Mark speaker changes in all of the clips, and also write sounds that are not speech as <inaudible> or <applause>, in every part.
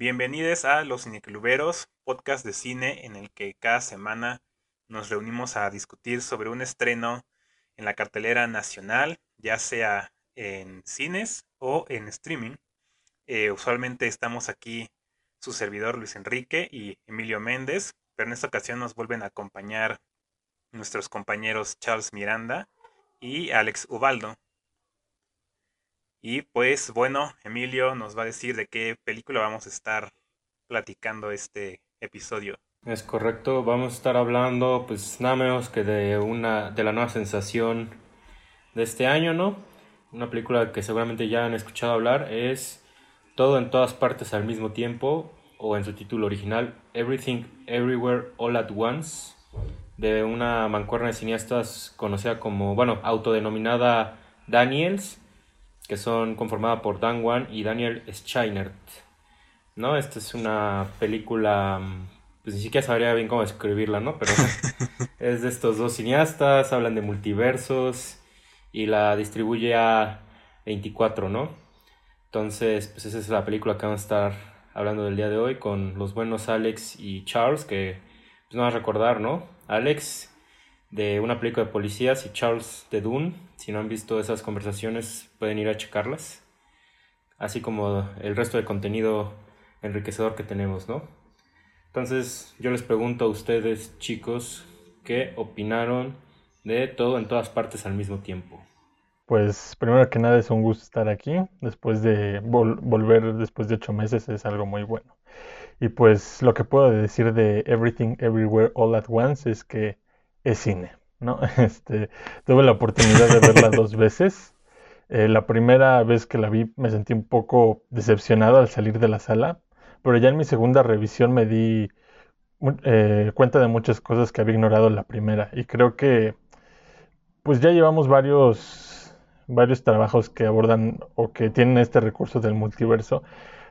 Speaker 1: Bienvenidos a Los Cinecluberos, podcast de cine en el que cada semana nos reunimos a discutir sobre un estreno en la cartelera nacional, ya sea en cines o en streaming. Eh, usualmente estamos aquí su servidor Luis Enrique y Emilio Méndez, pero en esta ocasión nos vuelven a acompañar nuestros compañeros Charles Miranda y Alex Ubaldo. Y pues bueno, Emilio nos va a decir de qué película vamos a estar platicando este episodio.
Speaker 2: Es correcto, vamos a estar hablando pues nada menos que de una de la nueva sensación de este año, ¿no? Una película que seguramente ya han escuchado hablar es Todo en todas partes al mismo tiempo o en su título original Everything Everywhere All at Once de una mancuerna de cineastas conocida como, bueno, autodenominada Daniels que son conformadas por Dan Wan y Daniel Scheinert. ¿No? Esta es una película, pues ni siquiera sabría bien cómo escribirla, ¿no? Pero <laughs> es de estos dos cineastas, hablan de multiversos y la distribuye a 24, ¿no? Entonces, pues esa es la película que vamos a estar hablando del día de hoy con los buenos Alex y Charles, que pues no vas a recordar, ¿no? Alex de una película de policías y Charles de Dune. Si no han visto esas conversaciones, pueden ir a checarlas. Así como el resto de contenido enriquecedor que tenemos, ¿no? Entonces, yo les pregunto a ustedes, chicos, ¿qué opinaron de todo en todas partes al mismo tiempo?
Speaker 3: Pues primero que nada es un gusto estar aquí. Después de volver después de ocho meses es algo muy bueno. Y pues lo que puedo decir de Everything Everywhere All at Once es que es cine, ¿no? <laughs> Este, tuve la oportunidad de verla dos veces. Eh, la primera vez que la vi me sentí un poco decepcionado al salir de la sala, pero ya en mi segunda revisión me di eh, cuenta de muchas cosas que había ignorado la primera y creo que pues ya llevamos varios varios trabajos que abordan o que tienen este recurso del multiverso,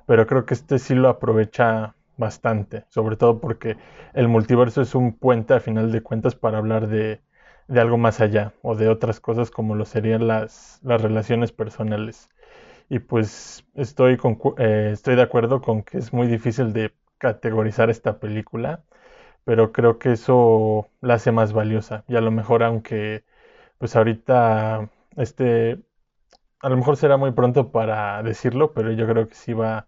Speaker 3: pero creo que este sí lo aprovecha bastante, sobre todo porque el multiverso es un puente a final de cuentas para hablar de, algo más allá o de otras cosas como lo serían las, las relaciones personales. Y pues estoy, eh, estoy de acuerdo con que es muy difícil de categorizar esta película, pero creo que eso la hace más valiosa. Y a lo mejor aunque pues ahorita este a lo mejor será muy pronto para decirlo, pero yo creo que sí va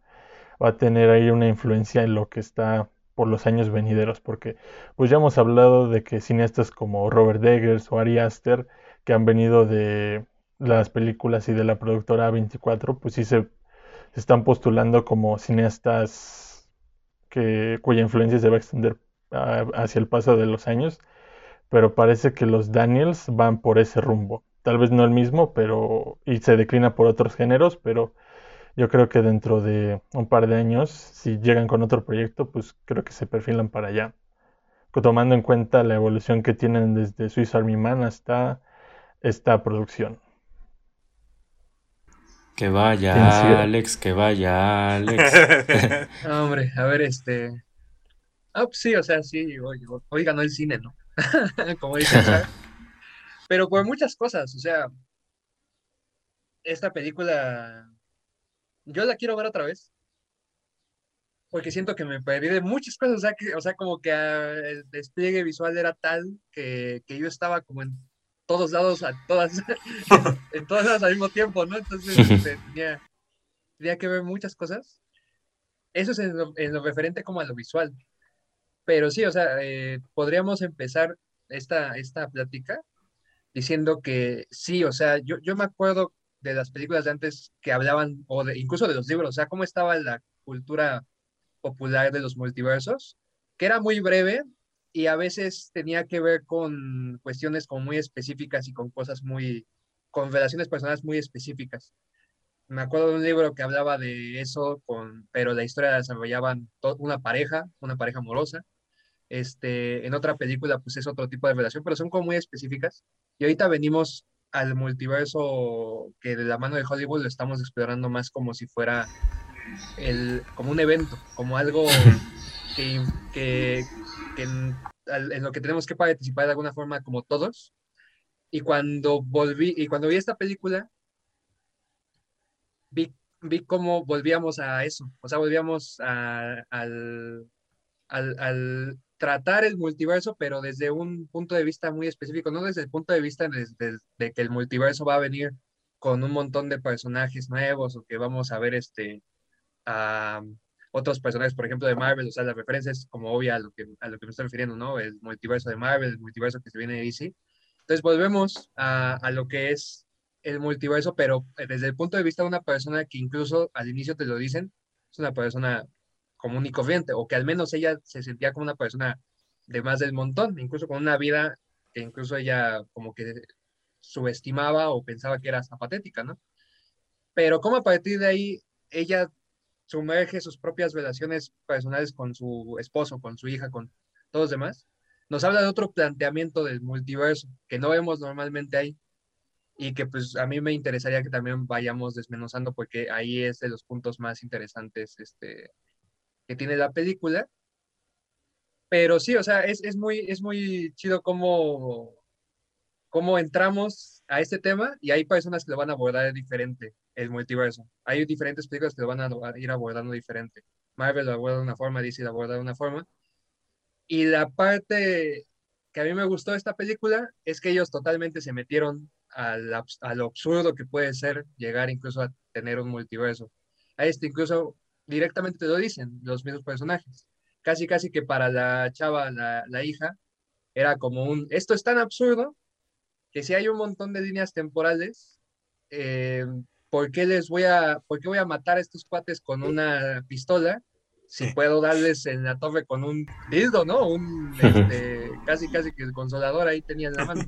Speaker 3: va a tener ahí una influencia en lo que está por los años venideros, porque pues ya hemos hablado de que cineastas como Robert Eggers o Ari Aster, que han venido de las películas y de la productora A24, pues sí se, están postulando como cineastas que, cuya influencia se va a extender hacia el paso de los años, pero parece que los Daniels van por ese rumbo. Tal vez no el mismo, pero y se declina por otros géneros, pero yo creo que dentro de un par de años, si llegan con otro proyecto, pues creo que se perfilan para allá. Tomando en cuenta la evolución que tienen desde Swiss Army Man hasta esta producción.
Speaker 2: Que vaya Alex, que vaya Alex. <laughs> <laughs>
Speaker 4: hombre, a ver, este. Ah, pues sí, o sea, sí, hoy, ganó el cine, ¿no? <laughs> Como dicen, Pero por muchas cosas, o sea, esta película yo la quiero ver otra vez. Porque siento que me perdí de muchas cosas. O sea, que, o sea como que ah, el despliegue visual era tal que, yo estaba como en todos lados, a todas, <laughs> <laughs> en todas lados al mismo tiempo, ¿no? Entonces <laughs> este, tenía, tenía, que ver muchas cosas. Eso es en lo, referente como a lo visual. Pero sí, o sea, eh, podríamos empezar esta, esta plática diciendo que sí, o sea, yo, yo me acuerdo de las películas de antes que hablaban, o incluso de los libros, o sea, cómo estaba la cultura popular de los multiversos, que era muy breve y a veces tenía que ver con cuestiones como muy específicas y con cosas muy, con relaciones personales muy específicas. Me acuerdo de un libro que hablaba de eso, con, pero la historia la desarrollaban una pareja, una pareja amorosa. Este, en otra película, pues es otro tipo de relación, pero son como muy específicas. Y ahorita venimos al multiverso que de la mano de Hollywood lo estamos explorando más como si fuera el, como un evento, como algo que, que, en, lo que tenemos que participar de alguna forma como todos. Y cuando volví, y cuando vi esta película, vi vi cómo volvíamos a eso, o sea, volvíamos a, al, al, al, tratar el multiverso, pero desde un punto de vista muy específico, no desde el punto de vista de, de, que el multiverso va a venir con un montón de personajes nuevos o que vamos a ver este a otros personajes, por ejemplo, de Marvel, o sea, la referencia es como obvia a lo que, a lo que me estoy refiriendo, ¿no? El multiverso de Marvel, el multiverso que se viene de DC. Entonces volvemos a, a lo que es el multiverso, pero desde el punto de vista de una persona que incluso al inicio te lo dicen, es una persona común y corriente, o que al menos ella se sentía como una persona de más del montón, incluso con una vida que incluso ella como que subestimaba o pensaba que era patética, ¿no? Pero como a partir de ahí ella sumerge sus propias relaciones personales con su esposo, con su hija, con todos los demás, nos habla de otro planteamiento del multiverso que no vemos normalmente ahí y que pues a mí me interesaría que también vayamos desmenuzando porque ahí es de los puntos más interesantes este, que tiene la película. Pero sí, o sea, es, es muy, es muy chido cómo, cómo entramos a este tema y hay personas que lo van a abordar diferente, el multiverso. Hay diferentes películas que lo van a ir abordando diferente. Marvel lo aborda de una forma, DC lo aborda de una forma. Y la parte que a mí me gustó de esta película es que ellos totalmente se metieron al, a lo absurdo que puede ser llegar incluso a tener un multiverso. A este incluso directamente te lo dicen los mismos personajes. Casi, casi que para la chava, la, la hija, era como un, esto es tan absurdo que si hay un montón de líneas temporales, eh, ¿por, qué les voy a, ¿por qué voy a matar a estos cuates con una pistola si puedo darles en la torre con un dildo, ¿no? Un, este, <laughs> casi, casi que el consolador ahí tenía en la mano,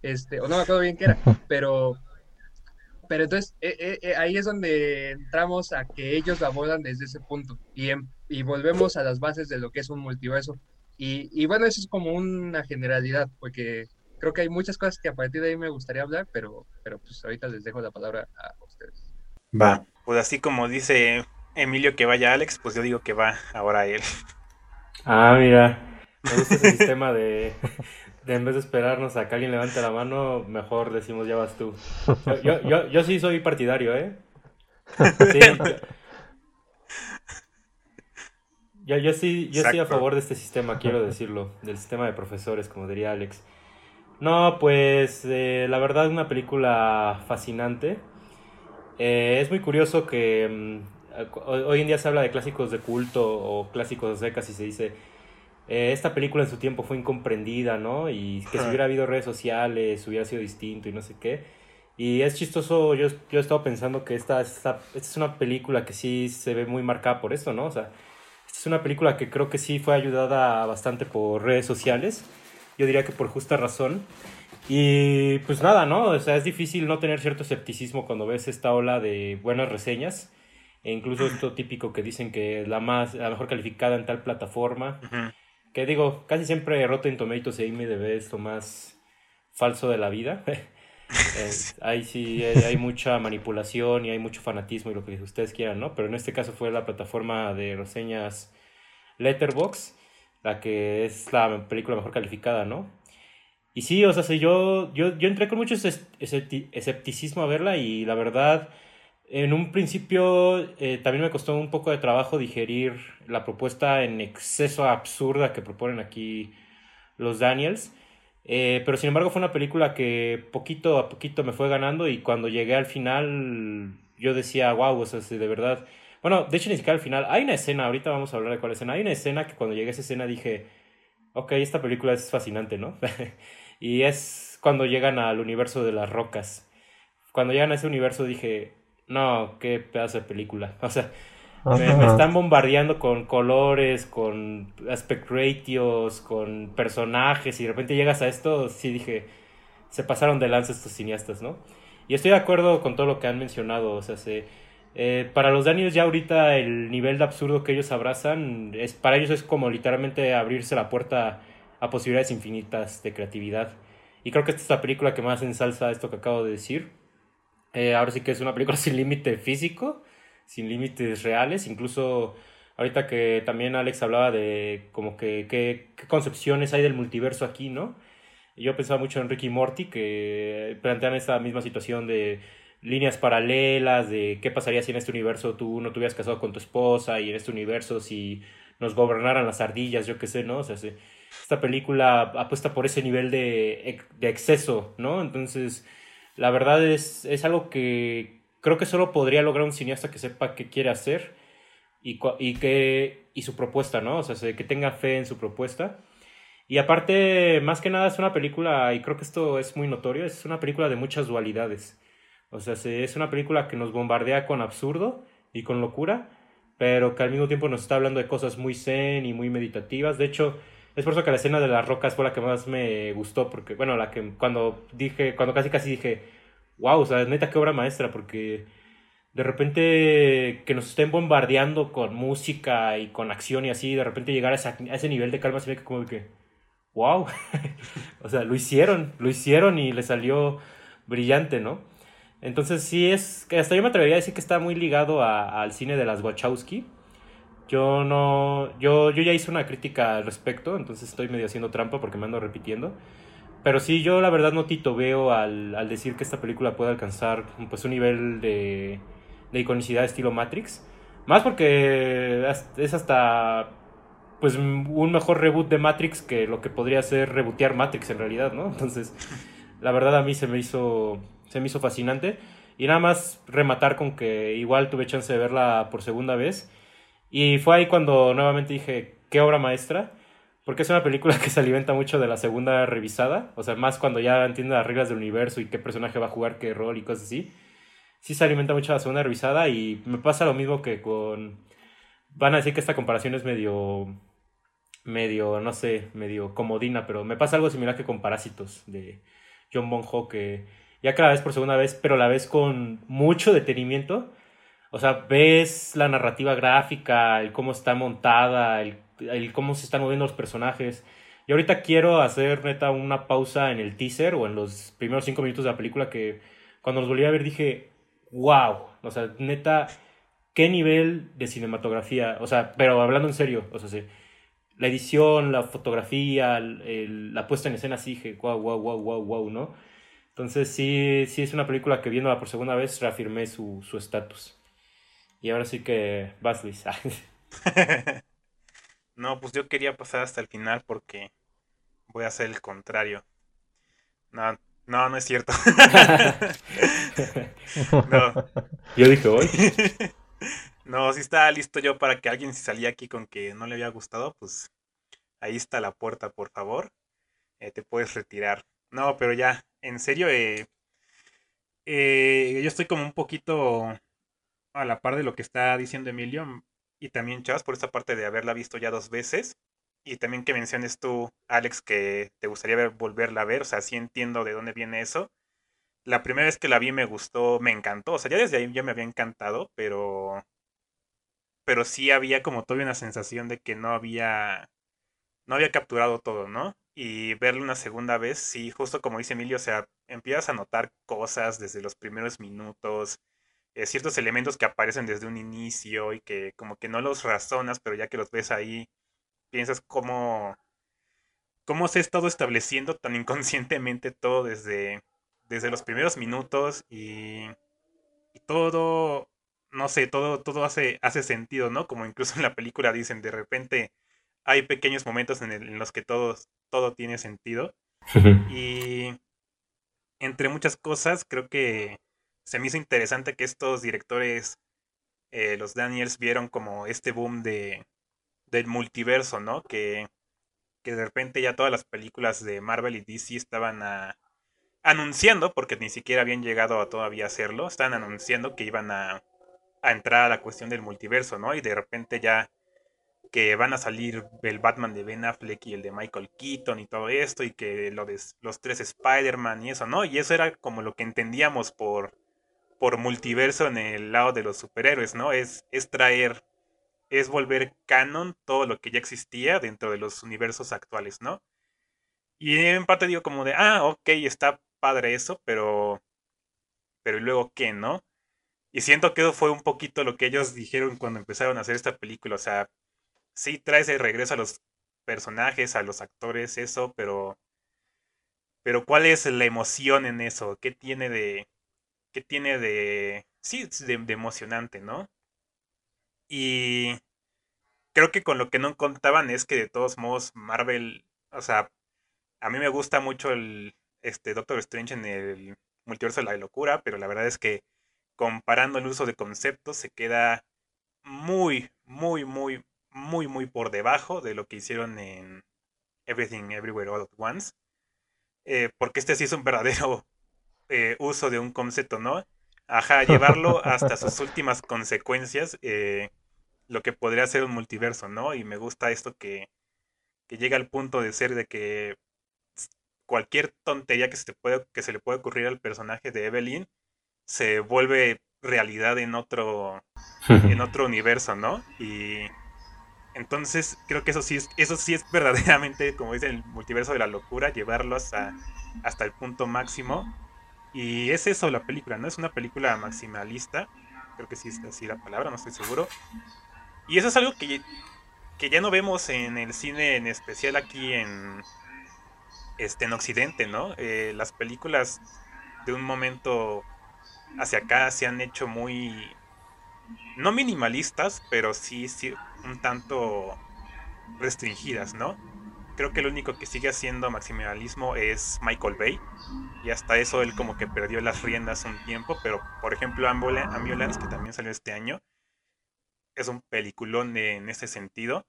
Speaker 4: este, o no me acuerdo bien qué era, pero, pero entonces eh, eh, ahí es donde entramos a que ellos lo abordan desde ese punto y, y volvemos a las bases de lo que es un multiverso. Y, y bueno, eso es como una generalidad, porque creo que hay muchas cosas que a partir de ahí me gustaría hablar, pero, pero pues ahorita les dejo la palabra a ustedes.
Speaker 1: Va, pues así como dice Emilio que vaya Alex, pues yo digo que va ahora él.
Speaker 2: Ah, mira, <laughs> me gusta ese sistema de en vez de esperarnos a que alguien levante la mano, mejor decimos ya vas tú. Yo, yo, yo, sí soy partidario, ¿eh? Sí. Yo, yo sí, yo sí a favor de este sistema, quiero decirlo, del sistema de profesores, como diría Alex. No, pues eh, la verdad una película fascinante. Eh, es muy curioso que mm, hoy en día se habla de clásicos de culto o clásicos de secas y se dice, eh, esta película en su tiempo fue incomprendida, ¿no? Y que si hubiera habido redes sociales hubiera sido distinto y no sé qué. Y es chistoso, yo, yo he estado pensando que esta, esta, esta es una película que sí se ve muy marcada por esto, ¿no? O sea, esta es una película que creo que sí fue ayudada bastante por redes sociales yo diría que por justa razón. Y pues nada, ¿no? O sea, es difícil no tener cierto escepticismo cuando ves esta ola de buenas reseñas. E incluso esto típico que dicen que la más, la mejor calificada en tal plataforma. Que digo, casi siempre Rotten Tomatoes y IMDb es lo más falso de la vida. <laughs> eh, ahí sí hay, hay, mucha manipulación y hay mucho fanatismo y lo que ustedes quieran, ¿no? Pero en este caso fue la plataforma de reseñas Letterboxd la que es la película mejor calificada, ¿no? Y sí, o sea, yo, yo, yo entré con mucho escepticismo a verla y la verdad, en un principio eh, también me costó un poco de trabajo digerir la propuesta en exceso absurda que proponen aquí los Daniels. Eh, pero sin embargo fue una película que poquito a poquito me fue ganando y cuando llegué al final yo decía, wow, o sea, de verdad bueno, de hecho ni siquiera al final. Hay una escena, ahorita vamos a hablar de cuál escena. Hay una escena que cuando llegué a esa escena dije, ok, esta película es fascinante, ¿no? <laughs> y es cuando llegan al universo de las rocas. Cuando llegan a ese universo dije, no, qué pedazo de película. <laughs> O sea, me, me, están bombardeando con colores, con aspect ratios, con personajes, y de repente llegas a esto, sí dije, se pasaron de lanza estos cineastas, ¿no? Y estoy de acuerdo con todo lo que han mencionado, o sea, se eh, para los Daniels ya ahorita el nivel de absurdo que ellos abrazan, es, para ellos es como literalmente abrirse la puerta a posibilidades infinitas de creatividad. Y creo que esta es la película que más ensalza esto que acabo de decir. Eh, ahora sí que es una película <laughs> sin límite físico, sin límites reales, incluso ahorita que también Alex hablaba de como que qué concepciones hay del multiverso aquí, ¿no? Yo pensaba mucho en Ricky Morty, que plantean esta misma situación de líneas paralelas de qué pasaría si en este universo tú no te hubieras casado con tu esposa y en este universo si nos gobernaran las ardillas, yo qué sé, ¿no? Esta película apuesta por ese nivel de, de exceso, ¿no? Entonces, la verdad es, es algo que creo que solo podría lograr un cineasta que sepa qué quiere hacer y, y, que, y su propuesta, ¿no? O sea, que tenga fe en su propuesta. Y aparte, más que nada es una película, y creo que esto es muy notorio, es una película de muchas dualidades. O sea, es una película que nos bombardea con absurdo y con locura, pero que al mismo tiempo nos está hablando de cosas muy zen y muy meditativas. De hecho, es por eso que la escena de las rocas fue la que más me gustó, porque, bueno, la que cuando dije, cuando casi casi dije, wow, o sea, neta, qué obra maestra, porque de repente que nos estén bombardeando con música y con acción y así, de repente llegar a, a ese nivel de calma, se ve como que wow, <laughs> o sea, lo hicieron, lo hicieron y le salió brillante, ¿no? Entonces sí es, que hasta yo me atrevería a decir que está muy ligado al cine de las Wachowski. Yo no, yo, yo ya hice una crítica al respecto, entonces estoy medio haciendo trampa porque me ando repitiendo. Pero sí, yo la verdad no titubeo al, al decir que esta película puede alcanzar pues un nivel de, de iconicidad estilo Matrix. Más porque es hasta pues un mejor reboot de Matrix que lo que podría ser rebootear Matrix en realidad, ¿no? Entonces, la verdad a mí se me hizo se me hizo fascinante y nada más rematar con que igual tuve chance de verla por segunda vez y fue ahí cuando nuevamente dije, qué obra maestra, porque es una película <laughs> que se alimenta mucho de la segunda revisada, o sea, más cuando ya entiende las reglas del universo y qué personaje va a jugar qué rol y cosas así. Sí se alimenta mucho de la segunda revisada y me pasa lo mismo que con van a decir que esta comparación es medio, medio, no sé, medio comodina, pero me pasa algo similar que con Parásitos de John Bonho, que ya que la ves por segunda vez, pero la ves con mucho detenimiento. O sea, ves la narrativa gráfica, el cómo está montada, el, el cómo se están moviendo los personajes. Y ahorita quiero hacer neta una pausa en el teaser o en los primeros cinco minutos de la película que cuando los volví a ver dije, wow, o sea, neta, qué nivel de cinematografía, o sea, pero hablando en serio, o sea, sí, la edición, la fotografía, la puesta en escena, sí dije, wow, wow, wow, wow, wow, ¿no? Entonces sí, sí es una película que viéndola por segunda vez reafirmé su estatus. Y ahora sí que vas, Luis. <laughs>
Speaker 1: no, pues yo quería pasar hasta el final porque voy a hacer el contrario. No, no, no es cierto. <laughs>
Speaker 2: no. Yo dije hoy. <laughs>
Speaker 1: No, si estaba listo yo para que alguien se salía aquí con que no le había gustado, pues ahí está la puerta, por favor. Eh, te puedes retirar. No, pero ya, en serio, eh, eh, yo estoy como un poquito a la par de lo que está diciendo Emilio y también Chas por esa parte de haberla visto ya dos veces. Y también que menciones tú, Alex, que te gustaría ver, volverla a ver. O sea, sí entiendo de dónde viene eso. La primera vez que la vi me gustó, me encantó. O sea, ya desde ahí ya me había encantado, pero pero sí había como todavía una sensación de que no había, no había capturado todo, ¿no? Y verlo una segunda vez, sí, justo como dice Emilio, o sea, empiezas a notar cosas desde los primeros minutos, eh, ciertos elementos que aparecen desde un inicio y que como que no los razonas, pero ya que los ves ahí, piensas cómo, cómo se ha estado estableciendo tan <laughs> inconscientemente todo desde, desde los primeros minutos y, y todo no sé, todo, todo hace, hace sentido, ¿no? Como incluso en la película dicen, de repente hay pequeños momentos en, los que todo, todo tiene sentido. y entre muchas cosas, creo que se me hizo interesante que estos directores, eh, los Daniels, vieron como este boom de, del multiverso, ¿no? Que, que de repente ya todas las películas de Marvel y DC estaban anunciando, porque ni siquiera habían llegado a todavía hacerlo, estaban anunciando que iban a a entrar a la cuestión del multiverso, ¿no? Y de repente ya que van a salir el Batman de Ben Affleck y el de Michael Keaton y todo esto, y que lo de los tres Spider-Man y eso, ¿no? Y eso era como lo que entendíamos por, por multiverso en el lado de los superhéroes, ¿no? Es, es traer, es volver canon todo lo que ya existía dentro de los universos actuales, ¿no? Y en parte digo como de, ah, ok, está padre eso, pero, pero luego qué, ¿no? Y siento que eso fue un poquito lo que ellos dijeron cuando empezaron a hacer esta película. O sea, sí traes el regreso a los personajes, a los actores, eso, pero. Pero ¿cuál es la emoción en eso? ¿Qué tiene de. Qué tiene de, sí, de, de emocionante, ¿no? Y creo que con lo que no contaban es que de todos modos Marvel, o sea, a mí me gusta mucho el este Doctor Strange en el multiverso de la locura, pero la verdad es que comparando el uso de conceptos se queda muy, muy, muy, muy, muy por debajo de lo que hicieron en Everything Everywhere All at Once. Eh, porque este sí es un verdadero eh, uso de un concepto, ¿no? Ajá, llevarlo hasta sus últimas consecuencias, eh, lo que podría ser un multiverso, ¿no? Y me gusta esto que, que llega al punto de ser de que cualquier tontería que se, puede, que se le puede ocurrir al personaje de Evelyn se vuelve realidad en otro, en <laughs> otro universo, ¿no? Y entonces creo que eso sí es, eso sí es verdaderamente, como dice el multiverso de la locura, llevarlo hasta, hasta el punto máximo. Y es eso la película, ¿no? Es una película maximalista. Creo que sí es así la palabra, no estoy seguro. Y eso es algo que, que ya no vemos en el cine en especial aquí en, este, en Occidente, ¿no? Eh, las películas de un momento hacia acá se han hecho muy, no minimalistas, pero sí, sí un tanto restringidas, ¿no? Creo que el único que sigue haciendo maximalismo es Michael Bay. Y hasta eso él como que perdió las riendas un tiempo. Pero por ejemplo Ambulance, que también salió este año, es un peliculón en ese sentido.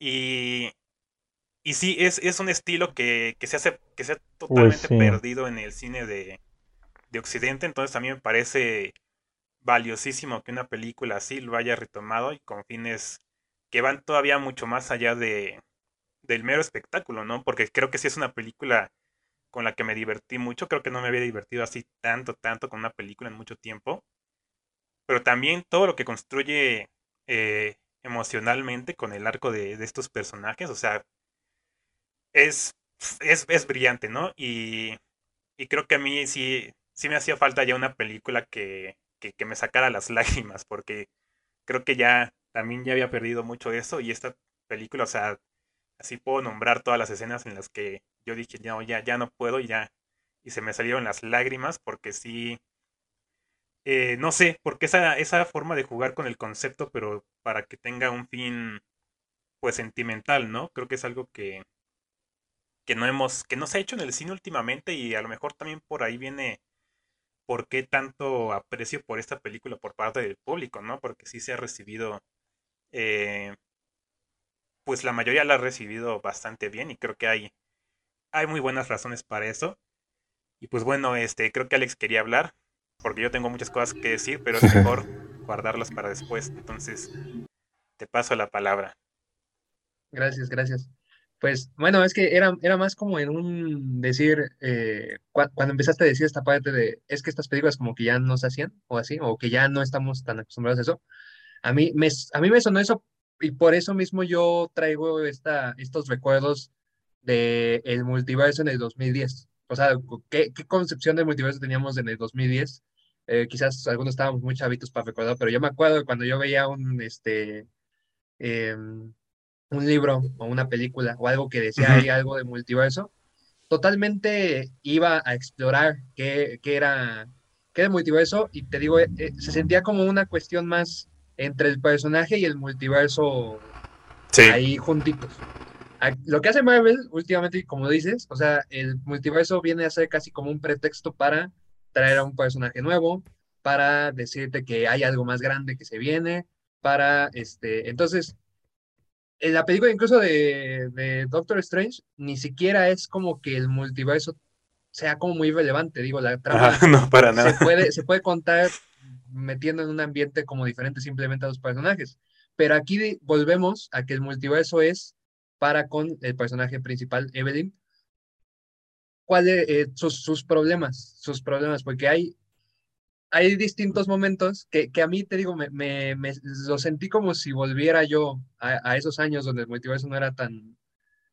Speaker 1: Y y sí, es, es un estilo que, se hace, que se ha totalmente perdido en el cine de, Occidente. Entonces a mí me parece valiosísimo que una película así lo haya retomado y con fines que van todavía mucho más allá de, del mero espectáculo, ¿no? Porque creo que sí es una película con la que me divertí mucho. Creo que no me había divertido así tanto, tanto con una película en mucho tiempo. Pero también todo lo que construye eh, emocionalmente con el arco de, estos personajes. O sea, es, es, brillante, ¿no? Y, creo que a mí sí, sí me hacía falta ya una película que, que, me sacara las <laughs> lágrimas, porque creo que ya también ya había perdido mucho de eso y esta película, o sea, así puedo nombrar todas las escenas en las que yo dije, no, ya, ya no puedo y ya, y se me salieron las lágrimas porque sí, eh, no sé, porque esa, esa forma de jugar con el concepto, pero para que tenga un fin, pues sentimental, ¿no? Creo que es algo que, que no hemos, que no se ha hecho en el cine últimamente y a lo mejor también por ahí viene por qué tanto aprecio por esta película por parte del público, ¿no? Porque sí se ha recibido, eh, pues la mayoría la ha recibido bastante bien y creo que hay, hay muy buenas razones para eso. Y pues bueno, este, creo que Alex quería hablar, porque yo tengo muchas cosas que decir, pero es <laughs> mejor guardarlas para después. Entonces, te paso la palabra.
Speaker 4: Gracias, gracias. Pues bueno, es que era, era más como en un decir, eh, cuando empezaste a decir esta parte de, es que estas películas como que ya no se hacían, o así, o que ya no estamos tan acostumbrados a eso, a mí me, a mí me sonó eso y por eso mismo yo traigo esta, estos recuerdos del el multiverso en el 2010. O sea, ¿qué, qué concepción de multiverso teníamos en el 2010? Eh, quizás algunos estábamos muy chavitos para recordar, pero yo me acuerdo cuando yo veía un, este, em, un libro o una película o algo que decía ahí algo de multiverso, totalmente iba a explorar qué, qué era qué era multiverso y te digo, eh, eh, se sentía como una cuestión más entre el personaje y el multiverso ahí juntitos. Lo que hace Marvel últimamente, como dices, o sea, el multiverso viene a ser casi como un pretexto para traer a un personaje nuevo, para decirte que hay algo más grande que se viene, para, este, entonces, en la película incluso de, Doctor Strange, ni siquiera es como que el multiverso sea como muy relevante, digo, la trama <laughs>
Speaker 1: no, para nada.
Speaker 4: Se puede, se puede contar metiendo en un ambiente como diferente simplemente a los personajes. Pero aquí volvemos a que el multiverso es para con el personaje principal, Evelyn, cuáles eh, sus, problemas, sus problemas, porque hay hay distintos momentos que, a mí, te digo, me, me, lo sentí como si volviera yo a, esos años donde el multiverso no era tan,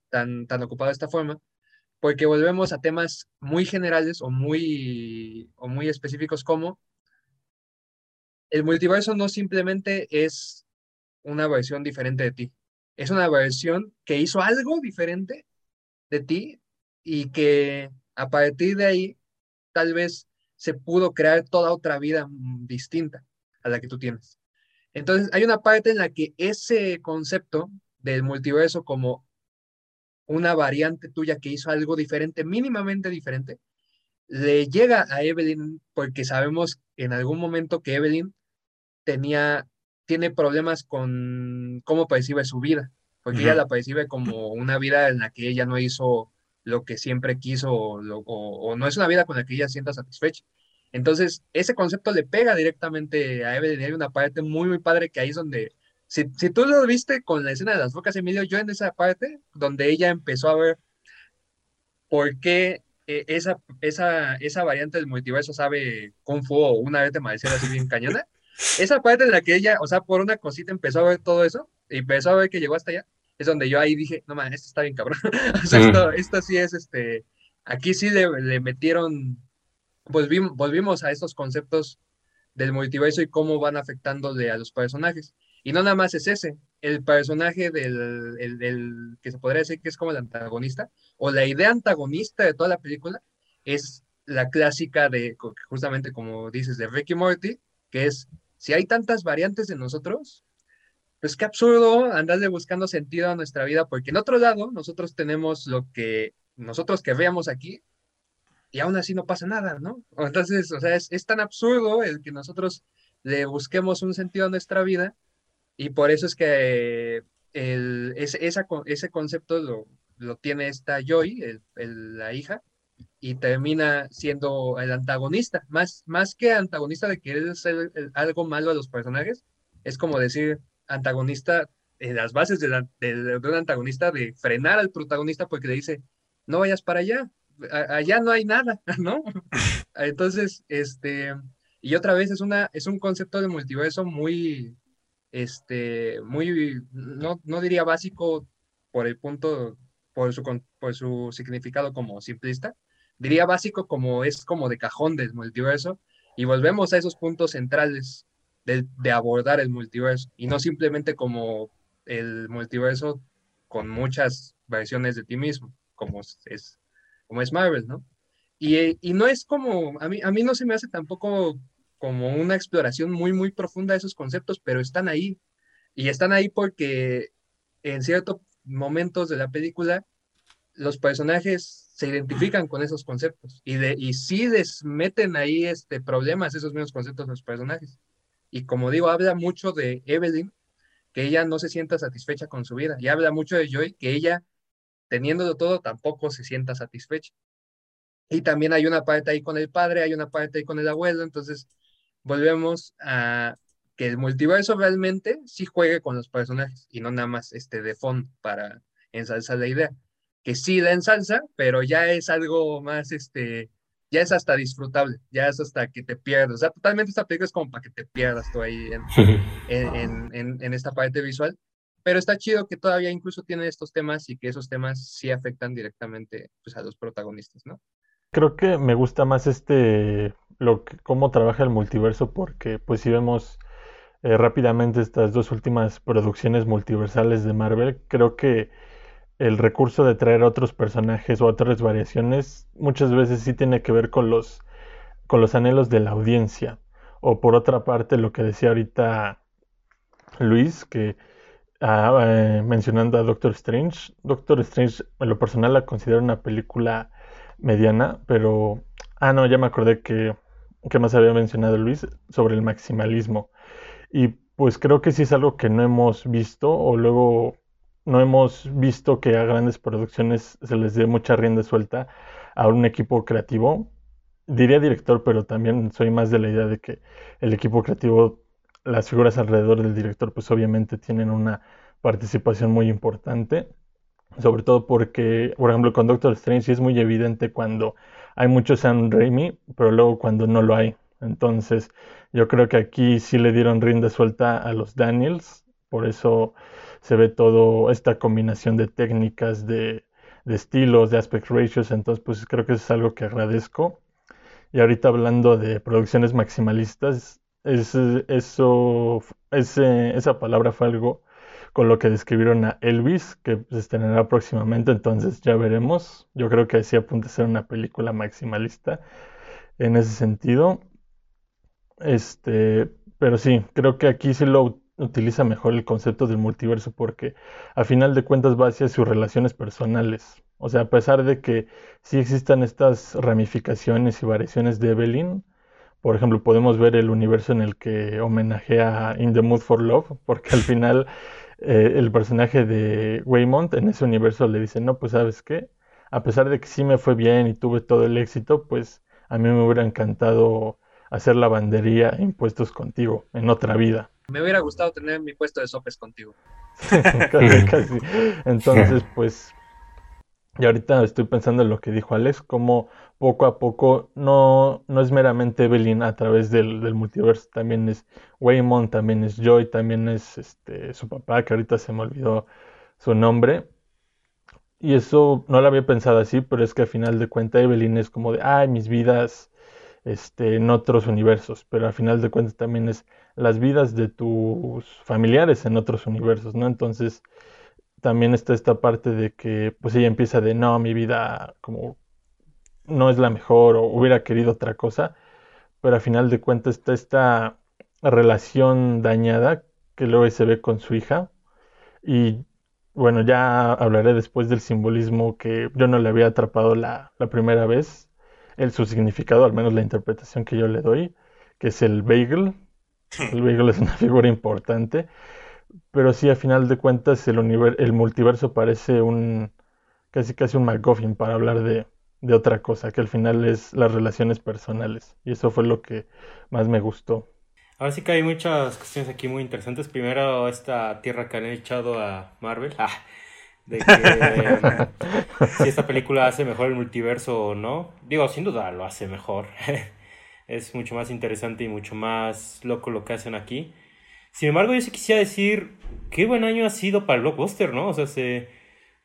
Speaker 4: tan, tan ocupado de esta forma, porque volvemos a temas muy generales o muy, o muy específicos como el multiverso no simplemente es una versión diferente de ti, es una versión que hizo algo diferente de ti y que a partir de ahí tal vez se pudo crear toda otra vida mm, distinta a la que tú tienes. Entonces, hay una parte en la que ese concepto del multiverso como una variante tuya que hizo algo diferente, mínimamente diferente, le llega a Evelyn porque sabemos en algún momento que Evelyn tenía, tiene problemas con cómo percibe su vida, porque ella la percibe como una vida en la que ella no hizo lo que siempre quiso o, no es una vida con la que ella sienta satisfecha. Entonces, ese concepto le pega directamente a Evelyn. Hay una parte muy, muy padre que ahí es donde, si, si tú lo viste con la escena de las bocas, Emilio, yo en esa parte donde ella empezó a ver por qué eh, esa, esa, esa variante del multiverso sabe Kung Fu o una vez de marcial así bien cañona. Esa parte en la que ella, o sea, por una cosita empezó a ver todo eso y empezó a ver que llegó hasta allá, es donde yo ahí dije, no man, esto está bien cabrón. <laughs> o sea, esto, esto, sí es este, aquí sí le, le metieron, volvimos, volvimos a estos conceptos del multiverso y cómo van afectándole a los personajes. Y no nada más es ese, el personaje del, el, que se podría decir que es como el antagonista, o la idea antagonista de toda la película, es la clásica de, justamente como dices, de Ricky Morty, que es, si hay tantas variantes de nosotros, pues qué absurdo andarle buscando sentido a nuestra vida, porque en otro lado nosotros tenemos lo que nosotros que veamos aquí, y aún así no pasa nada, ¿no? <laughs> Entonces, o sea, es, tan absurdo el que nosotros le busquemos un sentido a nuestra vida y por eso es que ese, ese concepto lo, lo, tiene esta Joy, la hija, y termina siendo el antagonista. Más, más que antagonista de querer hacer algo malo a los personajes, es como decir antagonista las bases de, de, un antagonista de frenar al protagonista porque le dice, no vayas para allá, allá no hay nada, <laughs> ¿no? Entonces, este, y otra vez es, una, es un concepto de multiverso muy, este, muy, no, no diría básico por el punto, por su, por su significado como simplista, diría básico como es como de cajón del multiverso, y volvemos a esos puntos centrales de, de abordar el multiverso, y no simplemente como el multiverso con muchas versiones de ti mismo, como es, como es Marvel, ¿no? Y, y, no es como, a mí, a mí no se me hace tampoco como una exploración muy, muy profunda de esos conceptos, pero están ahí. Y están ahí porque en ciertos momentos de la película los personajes se identifican con esos conceptos y, de, y sí les meten ahí este, problemas esos mismos conceptos los personajes. Y como digo, habla mucho de Evelyn, que ella no se sienta satisfecha con su vida, y habla mucho de Joy, que ella, teniéndolo todo, tampoco se sienta satisfecha. Y también hay una parte ahí con el padre, hay una parte ahí con el abuelo, entonces volvemos a que el multiverso realmente sí juegue con los personajes y no nada más este de fondo para ensalzar la idea. Que sí la ensalza, pero ya es algo más, este, ya es hasta disfrutable, ya es hasta que te pierdas. O sea, totalmente esta película es como para que te pierdas tú ahí <laughs> en, en, en, esta parte visual. Pero está chido que todavía incluso tiene estos temas y que esos temas sí afectan directamente pues, a los protagonistas, ¿no?
Speaker 3: Creo que me gusta más este lo que, cómo trabaja el multiverso porque pues si vemos eh, rápidamente estas dos últimas producciones multiversales de Marvel, creo que el recurso de traer otros personajes o otras variaciones muchas veces sí tiene que ver con los, con los anhelos de la audiencia. O por otra parte, lo que decía ahorita Luis, que ah, eh, mencionando a Doctor Strange, Doctor Strange en lo personal la considero una película mediana, pero... Ah, no, ya me acordé que que más había mencionado Luis sobre el maximalismo. Y pues creo que sí es algo que no hemos visto o luego no hemos visto que a grandes producciones se les dé mucha rienda suelta a un equipo creativo. Diría director, pero también soy más de la idea de que el equipo creativo, las figuras alrededor del director, pues obviamente tienen una participación muy importante. Sobre todo porque, por ejemplo, con Doctor Strange es muy evidente cuando hay mucho Sam Raimi, pero luego cuando no lo hay. Entonces, yo creo que aquí sí le dieron rienda suelta a los Daniels, por eso se ve todo esta combinación de técnicas, de, estilos, de aspect ratios, entonces pues creo que eso es algo que agradezco. Y ahorita hablando de producciones maximalistas, es, eso, esa palabra fue algo con lo que describieron a Elvis, que se estrenará próximamente, entonces ya veremos. Yo creo que sí apunta a ser una película maximalista. en ese sentido. Este, pero sí, creo que aquí sí lo utiliza mejor el concepto del multiverso porque a final de cuentas va hacia sus relaciones personales. O sea, a pesar de que sí existan estas ramificaciones y variaciones de Evelyn, por ejemplo, podemos ver el universo en el que homenajea In the Mood for Love, porque al final eh, el personaje de Waymont en ese universo le dice, no, pues sabes qué, a pesar de que sí me fue bien y tuve todo el éxito, pues a mí me hubiera encantado hacer lavandería e impuestos contigo en otra vida.
Speaker 4: Me hubiera gustado tener mi puesto de sopes contigo. <laughs>
Speaker 3: casi, casi. Entonces, pues, y ahorita estoy pensando en lo que dijo Alex, como poco a poco no, no es meramente Evelyn a través del, del multiverso, también es Waymond, también es Joy, también es este, su papá, que ahorita se me olvidó su nombre. Y eso no lo había pensado así, pero es que a final de cuentas Evelyn es como de, ay, mis vidas este, en otros universos, pero al final de cuentas también es las vidas de tus familiares en otros universos, ¿no? Entonces también está esta parte de que pues ella empieza de, no, mi vida como no es la mejor o hubiera querido otra cosa, pero al final de cuentas está esta relación dañada que luego se ve con su hija y bueno, ya hablaré después del simbolismo que yo no le había atrapado la, la primera vez el, su significado, al menos la interpretación que yo le doy, que es el bagel. El bagel es una <laughs> figura importante, pero sí, a final de cuentas, el, el multiverso parece un casi casi un MacGuffin para hablar de, de otra cosa, que al final es las relaciones personales. Y eso fue lo que más me gustó.
Speaker 2: Ahora sí que hay muchas cuestiones aquí muy interesantes. Primero, esta tierra que han echado a Marvel. Ah, de que <laughs> si esta película hace mejor el multiverso o no. Digo, sin duda lo hace mejor. <laughs> es mucho más interesante y mucho más loco lo que hacen aquí. Sin embargo, yo sí quisiera decir qué buen año ha sido para el blockbuster, ¿no? O sea, se,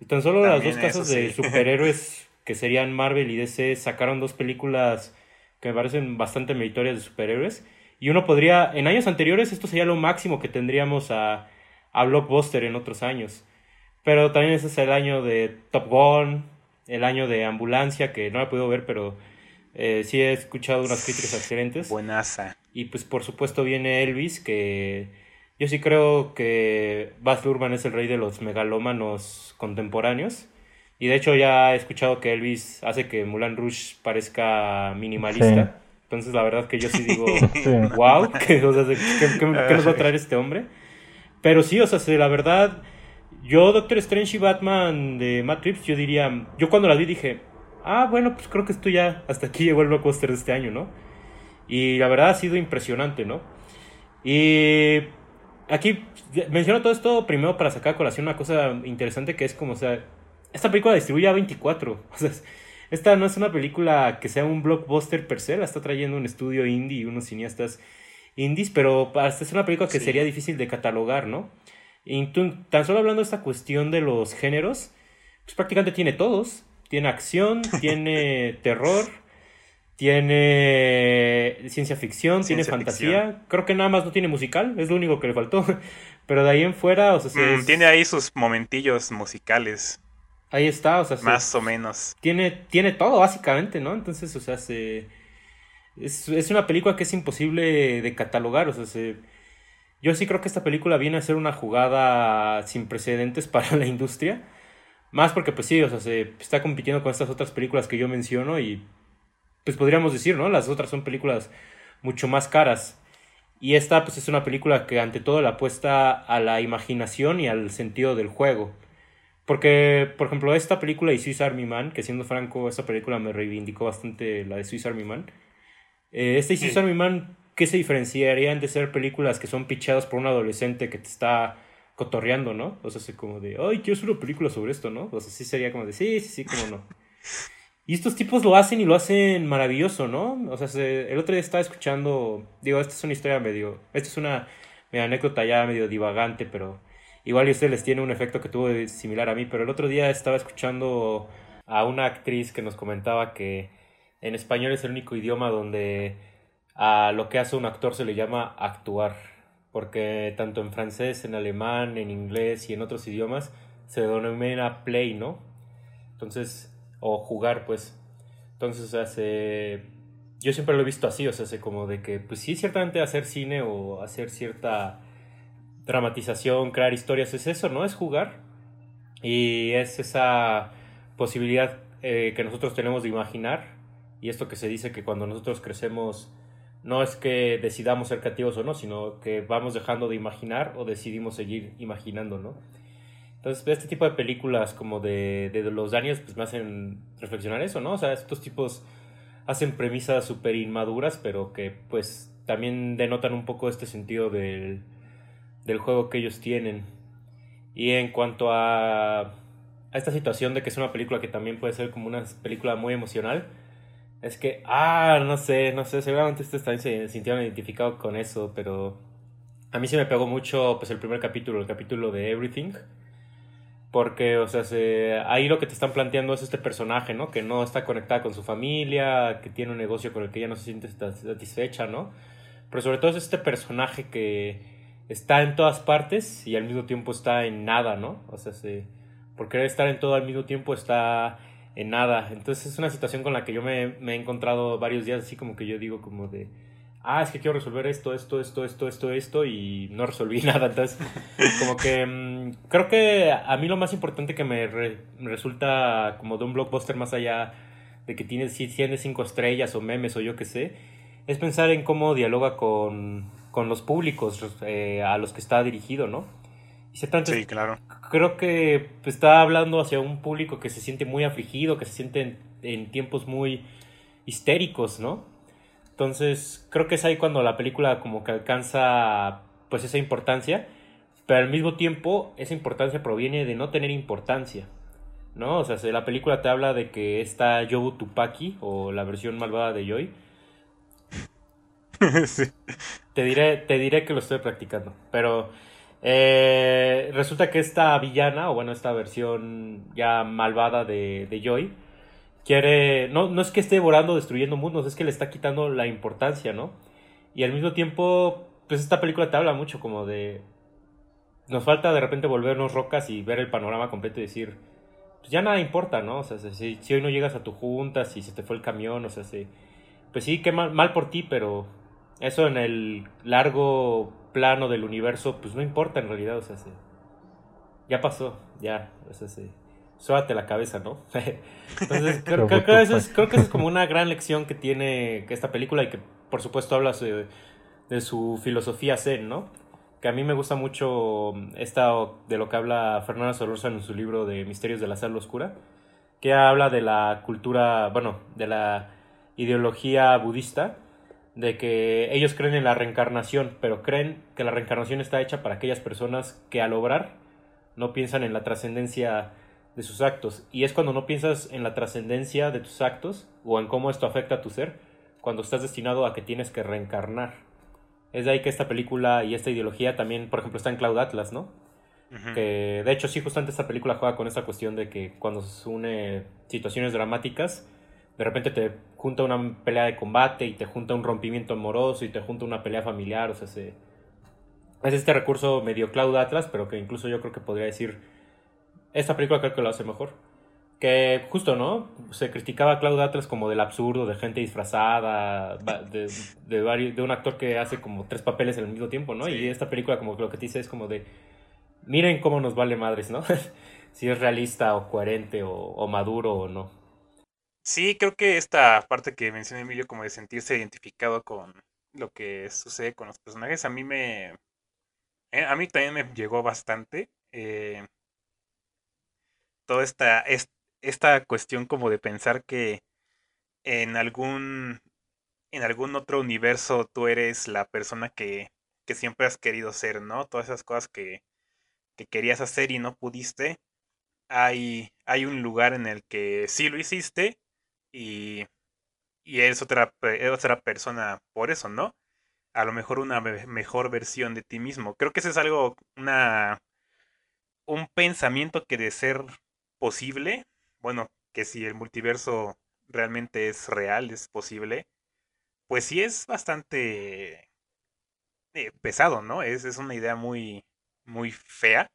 Speaker 2: tan solo las dos casas de superhéroes <laughs> que serían Marvel y DC sacaron dos películas que me parecen bastante meritorias de superhéroes. Y uno podría, en años anteriores, esto sería lo máximo que tendríamos a, a blockbuster en otros años. Pero también ese es el año de Top Gun, el año de Ambulancia, que no la he podido ver, pero eh, sí he escuchado unas críticas excelentes.
Speaker 1: Buenaza.
Speaker 2: Y pues por supuesto viene Elvis, que yo sí creo que Baz Luhrmann es el rey de los megalómanos contemporáneos. Y de hecho ya he escuchado que Elvis hace que Mulan Rouge parezca minimalista. Entonces la verdad que yo sí digo, <laughs> wow, ¿qué, o sea, ¿qué, nos va a traer este hombre? Pero sí, o sea, la verdad yo, Doctor Strange y Batman de Matt Reeves, yo diría, yo cuando la vi dije, ah, bueno, pues creo que esto ya, hasta aquí <laughs> llegó el blockbuster de este año, ¿no? Y la verdad ha sido impresionante, ¿no? Y aquí menciono todo esto primero para sacar a colación una cosa interesante que es como, o sea, esta película distribuye a 24, <laughs> o sea, esta no es una película que sea un blockbuster per se, la está trayendo un estudio indie y unos cineastas indies, pero es una película que sería difícil de catalogar, ¿no? Y tan solo hablando de esta cuestión de los géneros, pues prácticamente tiene todos. Tiene acción, <laughs> tiene terror, tiene ciencia ficción, tiene fantasía. Creo que nada más no tiene musical, es lo único que le faltó. <laughs> Pero de ahí en fuera, o sea,
Speaker 1: mm, tiene ahí sus momentillos musicales.
Speaker 2: Ahí está, o sea,
Speaker 1: más o menos.
Speaker 2: Tiene, tiene todo, básicamente, ¿no? Entonces, o sea, se, es, es una película que es imposible de catalogar, o sea, se yo sí creo que esta película viene a ser una jugada sin precedentes <laughs> para la industria. Más porque, pues sí, o sea, se está compitiendo con estas otras películas que yo menciono y, pues podríamos decir, ¿no? Las otras son películas mucho más caras. Y esta, pues es una película que ante todo la apuesta a la imaginación y al sentido del juego. Porque, por ejemplo, esta película y Swiss Army Man, que siendo franco, esta película me reivindicó bastante la de Swiss Army Man. Eh, esta y Swiss Army Man ¿qué se diferenciarían de ser películas que son pichadas por un adolescente que te está cotorreando, ¿no? O sea, como de, ay, quiero hacer una película sobre esto, ¿no? O sea, sí sería como de, sí, sí, sí, cómo no. Y estos tipos lo hacen y lo hacen maravilloso, ¿no? O sea, el otro día estaba escuchando, digo, esta es una historia medio, esta es una, anécdota ya medio divagante, pero igual a ustedes les tiene un efecto que tuvo similar a mí, pero el otro día estaba escuchando a una actriz que nos comentaba que en español es el único idioma donde a lo que hace un actor se le llama actuar, porque tanto en francés, en alemán, en inglés y en otros idiomas se denomina play, ¿no? Entonces, o jugar, pues. Entonces, se, yo siempre lo he visto así, o sea, como de que, pues sí, ciertamente hacer cine o hacer cierta dramatización, crear historias, es eso, ¿no? Es jugar. Y es esa posibilidad eh, que nosotros tenemos de imaginar. Y esto que se dice que cuando nosotros crecemos, no es que decidamos ser creativos o no, sino que vamos dejando de imaginar o decidimos seguir imaginando, ¿no? Entonces, este tipo de películas como de, de los Daniels, pues me hacen reflexionar eso, ¿no? O sea, estos tipos hacen premisas súper inmaduras, pero que pues también denotan un poco este sentido del, del juego que ellos tienen. Y en cuanto a, a esta situación de que es una película que también puede ser como una película muy emocional, es que, ah, no sé, no sé, seguramente ustedes también se sintieron identificados con eso, pero a mí se me pegó mucho pues el primer capítulo, el capítulo de Everything porque, o sea, se, ahí lo que te están planteando es este personaje, ¿no? Que no está conectada con su familia, que tiene un negocio con el que ella no se siente satisfecha, ¿no? Pero sobre todo es este personaje que está en todas partes y al mismo tiempo está en nada, ¿no? O sea, se, por querer estar en todo al mismo tiempo está en nada. Entonces es una situación con la que yo me, me he encontrado varios días así como que yo digo como de ah, es que quiero resolver esto, esto, esto, esto, esto, esto, y no resolví <laughs> nada. Entonces, como que mm, creo que a mí lo más importante que me, resulta como de un blockbuster más allá de que tiene, tiene cinco estrellas o memes o yo qué sé, es pensar en cómo dialoga con, con los públicos eh, a los que está dirigido, ¿no?
Speaker 1: Sí, claro.
Speaker 2: Creo que está hablando hacia un público que se siente muy afligido, que se siente en tiempos muy histéricos, ¿no? Entonces, creo que es ahí cuando la película como que alcanza pues esa importancia, pero al mismo tiempo esa importancia proviene de no tener importancia. ¿No? O sea, si la película te habla de que está Yobu Tupaki o la versión malvada de Joy. <laughs> Te diré, te diré que lo estoy practicando. Pero eh, resulta que esta villana, o bueno, esta versión ya malvada de, de Joy, quiere, no, no es que esté devorando, destruyendo mundos, es que le está quitando la importancia, ¿no? Y al mismo tiempo, pues esta película te habla mucho como de... Nos falta de repente volvernos rocas y ver el panorama completo y decir, pues ya nada importa, ¿no? O sea, si, si hoy no llegas a tu junta, si se te fue el camión, o sea, si, pues sí, qué mal, mal por ti, pero eso en el largo plano del universo, pues no importa en realidad, o sea, sí, ya pasó, ya, o sea, sí suéltate la cabeza, ¿no? <laughs> Entonces, creo, que eso es, creo que es como <laughs> una gran lección que tiene esta película y que, por supuesto, habla de, de su filosofía zen, ¿no? Que a mí me gusta mucho esta de lo que habla Fernanda Sorosa en su libro de Misterios de la Sala Oscura, que habla de la cultura, bueno, de la ideología budista, de que ellos creen en la reencarnación, pero creen que la reencarnación está hecha para aquellas personas que al obrar no piensan en la trascendencia de sus actos. Y es cuando no piensas en la trascendencia de tus actos o en cómo esto afecta a tu ser, cuando estás destinado a que tienes que reencarnar. Es de ahí que esta película y esta ideología también, por ejemplo, está en Cloud Atlas, ¿no? Que de hecho sí, justamente esta película juega con esta cuestión de que cuando se une situaciones dramáticas, de repente te junta una pelea de combate y te junta un rompimiento amoroso y te junta una pelea familiar, o sea, se... es este recurso medio Cloud Atlas, pero que incluso yo creo que podría decir esta película creo que lo hace mejor. Que justo, ¿no? Se criticaba a Cloud Atlas como del absurdo, de gente disfrazada, de, de, de un actor que hace como tres papeles al mismo tiempo, ¿no? Y esta película como que lo que te dice es como de, miren cómo nos vale madres, ¿no? <laughs> si es realista o coherente o, o, maduro o no.
Speaker 1: Sí, creo que esta parte que menciona Emilio como de sentirse identificado con lo que sucede con los personajes, a mí me... Eh, a mí también me llegó bastante. Eh, toda esta, esta cuestión como de pensar que en algún, en algún otro universo tú eres la persona que, que siempre has querido ser, ¿no? Todas esas cosas que, que querías hacer y no pudiste. Hay, hay un lugar en el que sí lo hiciste y, y eres otra, persona por eso, ¿no? A lo mejor una mejor versión de ti mismo. Creo que eso es algo, una, un pensamiento que de ser posible, bueno, que si el multiverso realmente es real, es posible, pues sí es bastante eh, pesado, ¿no? Es, es, una idea muy, muy fea.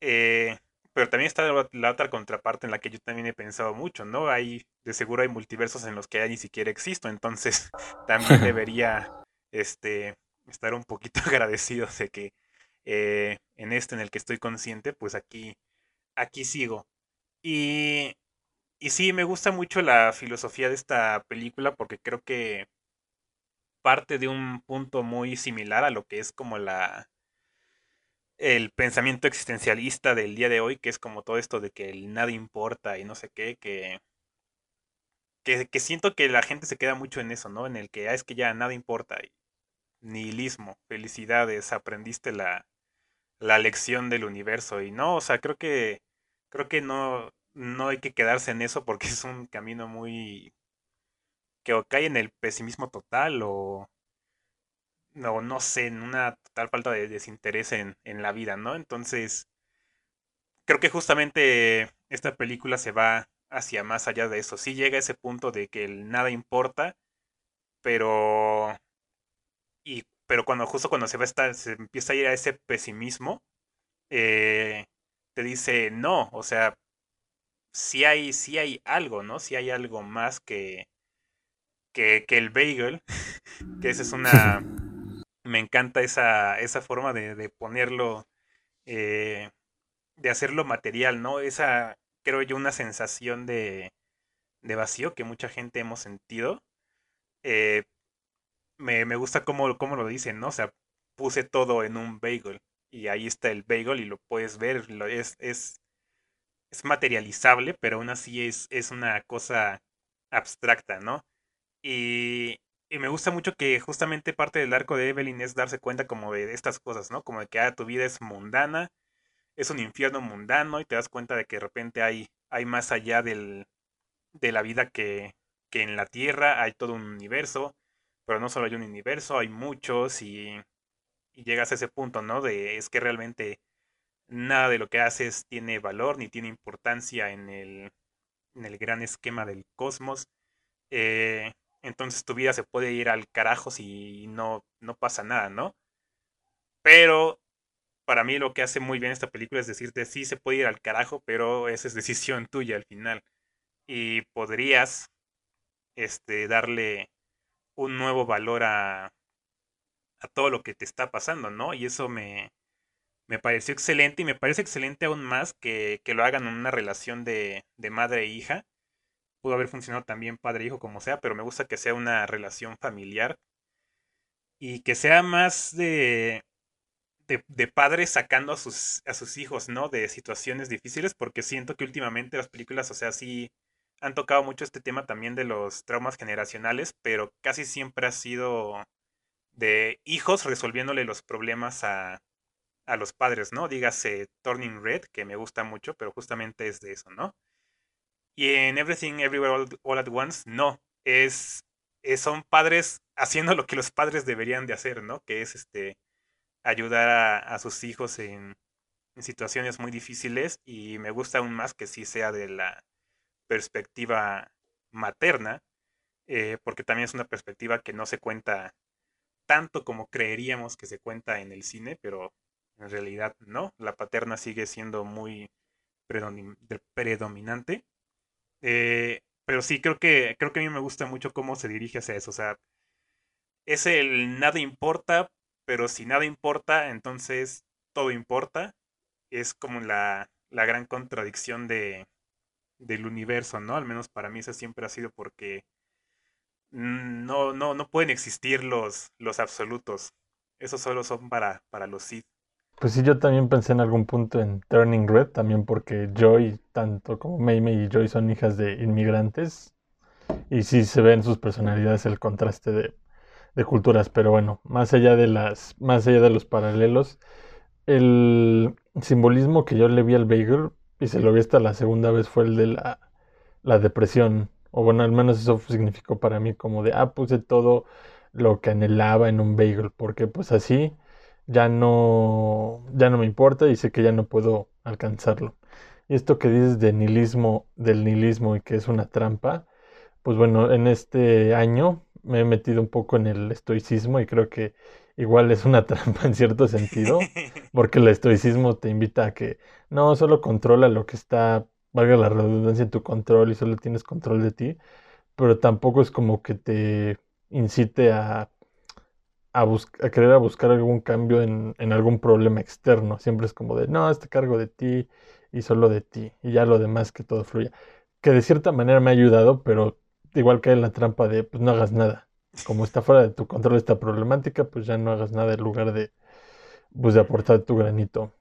Speaker 1: Eh, pero también está la, otra contraparte en la que yo también he pensado mucho, ¿no? Hay, de seguro hay multiversos en los que ya ni siquiera existo, entonces <laughs> también <laughs> debería este, estar un poquito <laughs> agradecido de que eh, en este en el que estoy consciente, pues aquí, aquí sigo. Y, y sí, me gusta mucho la filosofía de esta película porque creo que parte de un punto muy similar a lo que es como la el pensamiento existencialista del día de hoy, que es como todo esto de que el nada importa y no sé qué, que, que, siento que la gente se queda mucho en eso, ¿no? En el que ah, es que ya nada importa. Y nihilismo, felicidades, aprendiste la, la lección del universo. Y no, o sea, creo que creo que no, no hay que quedarse en eso porque <laughs> es un camino muy que o cae en el pesimismo total o no, no sé, en una total falta de desinterés en, en la vida, ¿no? Entonces, creo que justamente esta película se va hacia más allá de eso. Sí llega a ese punto de que el nada importa, pero. Y, pero cuando justo cuando se va a estar, se empieza a ir a ese pesimismo, eh, te dice no, o sea, si hay, sí hay algo, ¿no? Si hay algo más que, que, que el bagel, <laughs> que esa es <laughs> una me encanta esa, esa forma de, ponerlo, eh, de hacerlo material, ¿no? Esa, creo yo, una sensación de, de vacío que mucha gente hemos sentido. Eh, me, gusta cómo, cómo, lo dicen, ¿no? O sea, puse todo en un bagel y ahí está el bagel y lo puedes ver, es, es, es materializable, pero aún así es, es una cosa abstracta, ¿no? Y, y me gusta mucho que justamente parte del arco de Evelyn es darse cuenta como de estas cosas, ¿no? Como de que ah, tu vida es mundana, es un infierno mundano y te das cuenta de que de repente hay, hay más allá del, de la vida que, que en la Tierra, hay todo un universo, pero no solo hay un universo, hay muchos y, y llegas a ese punto, ¿no? De es que realmente nada de lo que haces tiene valor ni tiene importancia en el, en el gran esquema del cosmos. Eh, entonces tu vida se puede ir al carajo si no, no pasa nada, ¿no? Pero para mí lo que hace muy bien esta película es decirte, sí se puede ir al carajo, pero esa es decisión tuya al final. Y podrías este, darle un nuevo valor a, a todo lo que te está pasando, ¿no? Y eso me, me pareció excelente y me parece excelente aún más que, que lo hagan en una relación de, de madre e hija pudo haber funcionado también padre-hijo como sea, pero me gusta que sea una relación familiar y que sea más de, de, padres sacando a sus, a sus hijos, ¿no? De situaciones difíciles, porque siento que últimamente las películas, o sea, sí han tocado mucho este tema también de los traumas generacionales, pero casi siempre ha sido de hijos resolviéndole los problemas a, a los padres, ¿no? Dígase Turning Red, que me gusta mucho, pero justamente es de eso, ¿no? Y en Everything Everywhere All, at Once, no. Es, son padres haciendo lo que los padres deberían de hacer, ¿no? Que es este ayudar a, sus hijos en, situaciones muy difíciles. Y me gusta aún más que sí sea de la perspectiva materna. Eh, porque también es una perspectiva que no se cuenta tanto como creeríamos que se cuenta en el cine, pero en realidad no. La paterna sigue siendo muy predominante. Eh, pero sí, creo que, creo que a mí me gusta mucho cómo se dirige hacia eso. O sea, es el nada importa, pero si nada importa, entonces todo importa. Es como la, la gran contradicción de, del universo, ¿no? Al menos para mí eso siempre ha sido porque no, no, no pueden existir los, los absolutos. Esos solo son para, para los Sith.
Speaker 3: Pues sí, yo también pensé en algún punto en Turning Red, también porque Joy, tanto como Mei y Joy son hijas de inmigrantes. Y sí se ve en sus personalidades el contraste de, culturas. Pero bueno, más allá de las, más allá de los paralelos, el simbolismo que yo le vi al Bagel, y se lo vi hasta la segunda vez, fue el de la, la depresión. O bueno, al menos eso significó para mí como de, ah, puse todo lo que anhelaba en un bagel, porque pues así ya no, ya no me importa y sé que ya no puedo alcanzarlo. Y esto que dices de nihilismo, del nihilismo y que es una trampa, pues bueno, en este año me he metido un poco en el estoicismo y creo que igual es una <laughs> trampa en cierto sentido, <laughs> porque el estoicismo te invita a que no, solo controla lo que está, valga la redundancia, en tu control y solo tienes control de ti, pero tampoco es como que te incite a, a, a querer a buscar algún cambio en, algún problema externo. Siempre es como de, no, este cargo de ti y solo de ti, y ya lo demás que todo fluya. Que de cierta manera me ha ayudado, pero igual cae en la trampa de, pues no hagas nada. Como está fuera de tu control esta problemática, pues ya no hagas nada en lugar de, pues de aportar tu granito.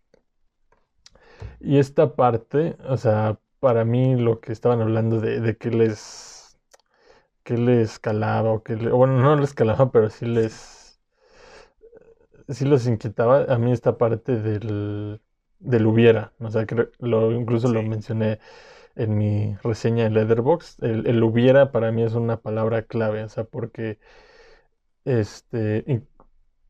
Speaker 3: Y esta parte, o sea, para mí lo que estaban hablando de, de que les, que les calaba, o que, bueno, no les calaba, pero sí les, sí los inquietaba, a mí esta parte del, del hubiera, o sea, lo, incluso lo mencioné en mi reseña en Leatherbox. El, el, hubiera para mí es una palabra clave, o sea, porque este,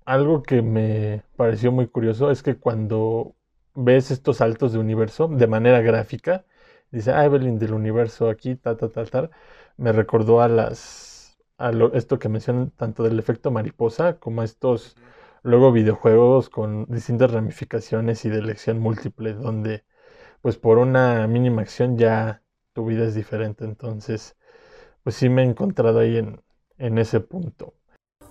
Speaker 3: algo que me pareció muy curioso es que cuando ves estos saltos de universo de manera gráfica, dice ah, Evelyn del universo aquí, ta, ta, ta, ta, me recordó a las, a lo, esto que mencionan tanto del efecto mariposa como a estos luego videojuegos con distintas ramificaciones y de elección múltiple, donde pues por una mínima acción ya tu vida es diferente. Entonces, pues sí me he encontrado ahí en, en ese punto.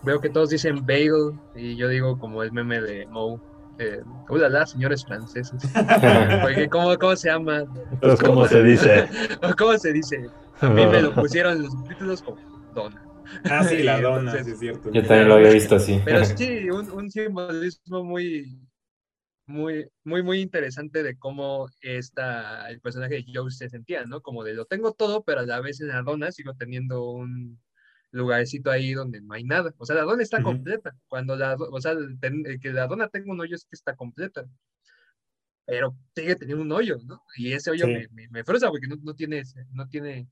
Speaker 4: Veo que todos dicen bagel y yo digo como el meme de Moe. Eh, la, señores franceses. <laughs> ¿cómo, ¿cómo, se llama?
Speaker 3: Entonces, ¿cómo, se dice? <laughs>
Speaker 4: ¿Cómo se dice? A mí me lo pusieron en los subtítulos como dona.
Speaker 1: Ah, sí, la dona, sí, es cierto.
Speaker 2: Yo también lo había visto así.
Speaker 4: Pero sí, un, un simbolismo muy, muy, muy, muy interesante de cómo está el personaje de Joe se sentía, ¿no? Como de lo tengo todo, pero a la vez en la dona sigo teniendo un lugarcito ahí donde no hay nada. O sea, la dona está completa. Cuando la, o sea, que la dona tenga un hoyo es que está completa. Pero sigue teniendo un hoyo, ¿no? Y ese hoyo me, me, frustra porque no, no tiene, no tiene,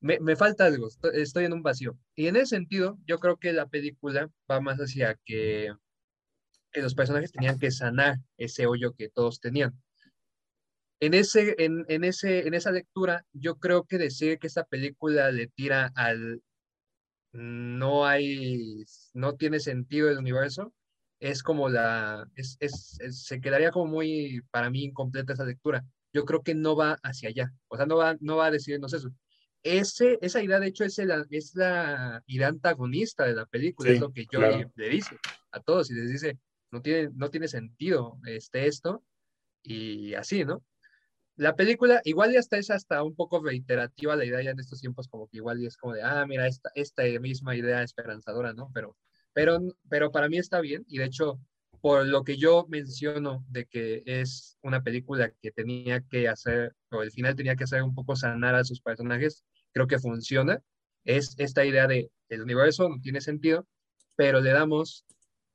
Speaker 4: me, me, falta algo, estoy en un vacío. Y en ese sentido, yo creo que la película va más hacia que los personajes tenían que sanar ese hoyo que todos tenían. En, ese, en, en, ese, en esa lectura, yo creo que decir que esta película le tira al no hay, no tiene sentido el universo, es como la, es, es, se quedaría como muy, para mí, incompleta esa lectura. Yo creo que no va hacia allá, o sea, no va, no va a decirnos eso. Ese, esa idea, de hecho, es, la es la idea antagonista de la película, es lo que yo le, le dice a todos y les dice, no tiene, no tiene sentido este, esto, y así, ¿no? La película, igual ya está, es hasta un poco reiterativa la idea ya en estos tiempos, como que igual es como de, ah, mira, esta, esta misma idea esperanzadora, ¿no? Pero, pero, pero para mí está bien, y de hecho, por lo que yo menciono de que es una película que tenía que hacer, o el final tenía que hacer un poco sanar a sus personajes, creo que funciona. Es esta idea de el universo no tiene sentido, pero le damos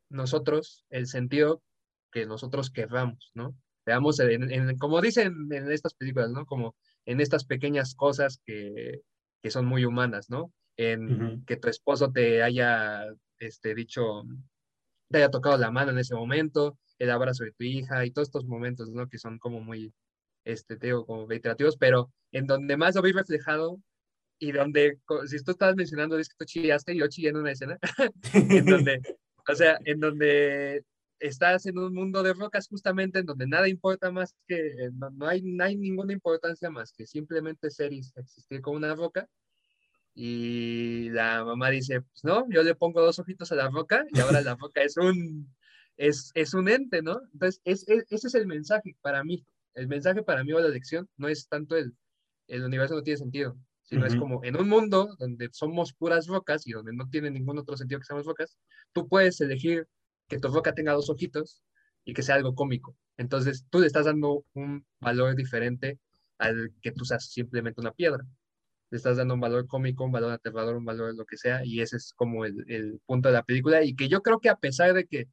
Speaker 4: nosotros el sentido que nosotros querramos, ¿no? Veamos, en, como dicen en estas películas, ¿no? Como en estas pequeñas cosas que, que son muy humanas, ¿no? En que tu esposo te haya este, dicho, te haya tocado la mano en ese momento, el abrazo de tu hija y todos estos momentos, ¿no? Que son como muy, este, te digo, como reiterativos, pero en donde más lo vi reflejado y donde, si tú estabas mencionando, es que tú chillaste yo chillé en una escena, <laughs> en donde o sea, en donde estás en un mundo de rocas justamente en donde nada importa más que, no, hay, no hay ninguna importancia más que simplemente ser y existir como una roca. Y la mamá dice, pues no, yo le pongo dos ojitos a la roca y ahora la roca es un, es, es un ente, ¿no? Entonces, es, ese es el mensaje para mí. El mensaje para mí o la lección no es tanto el, el universo no tiene sentido, sino es como en un mundo donde somos puras rocas y donde no tiene ningún otro sentido que seamos rocas, tú puedes elegir que tu roca tenga dos ojitos y que sea algo cómico. Entonces tú le estás dando un valor diferente al que tú seas simplemente una piedra. Le estás dando un valor cómico, un valor aterrador, un valor lo que sea, y ese es como el, el punto de la película. Y que yo creo que a pesar de que,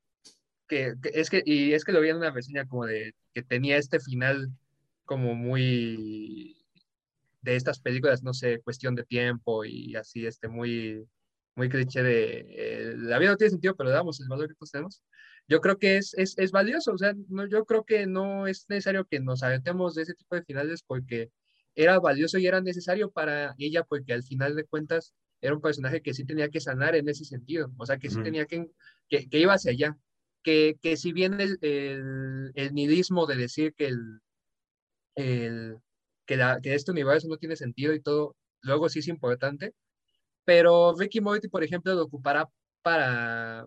Speaker 4: que, que, es que, y es que lo vi en una reseña como de que tenía este final como muy de estas películas, no sé, cuestión de tiempo y así, este, muy, muy cliché de eh, la vida no tiene sentido, pero damos el valor que todos tenemos. Yo creo que es, es, es valioso, o sea, no, yo creo que no es necesario que nos aventemos de ese tipo de finales porque era valioso y era necesario para ella, porque al final de cuentas era un personaje que sí tenía que sanar en ese sentido, o sea, que sí
Speaker 1: Ujú.
Speaker 4: tenía que, que, que iba hacia allá, que, que si bien el, el, el nidismo de decir que, el, el, que, la, que este universo no tiene sentido y todo, luego sí es importante, pero Ricky Morty, por ejemplo, lo ocupará para,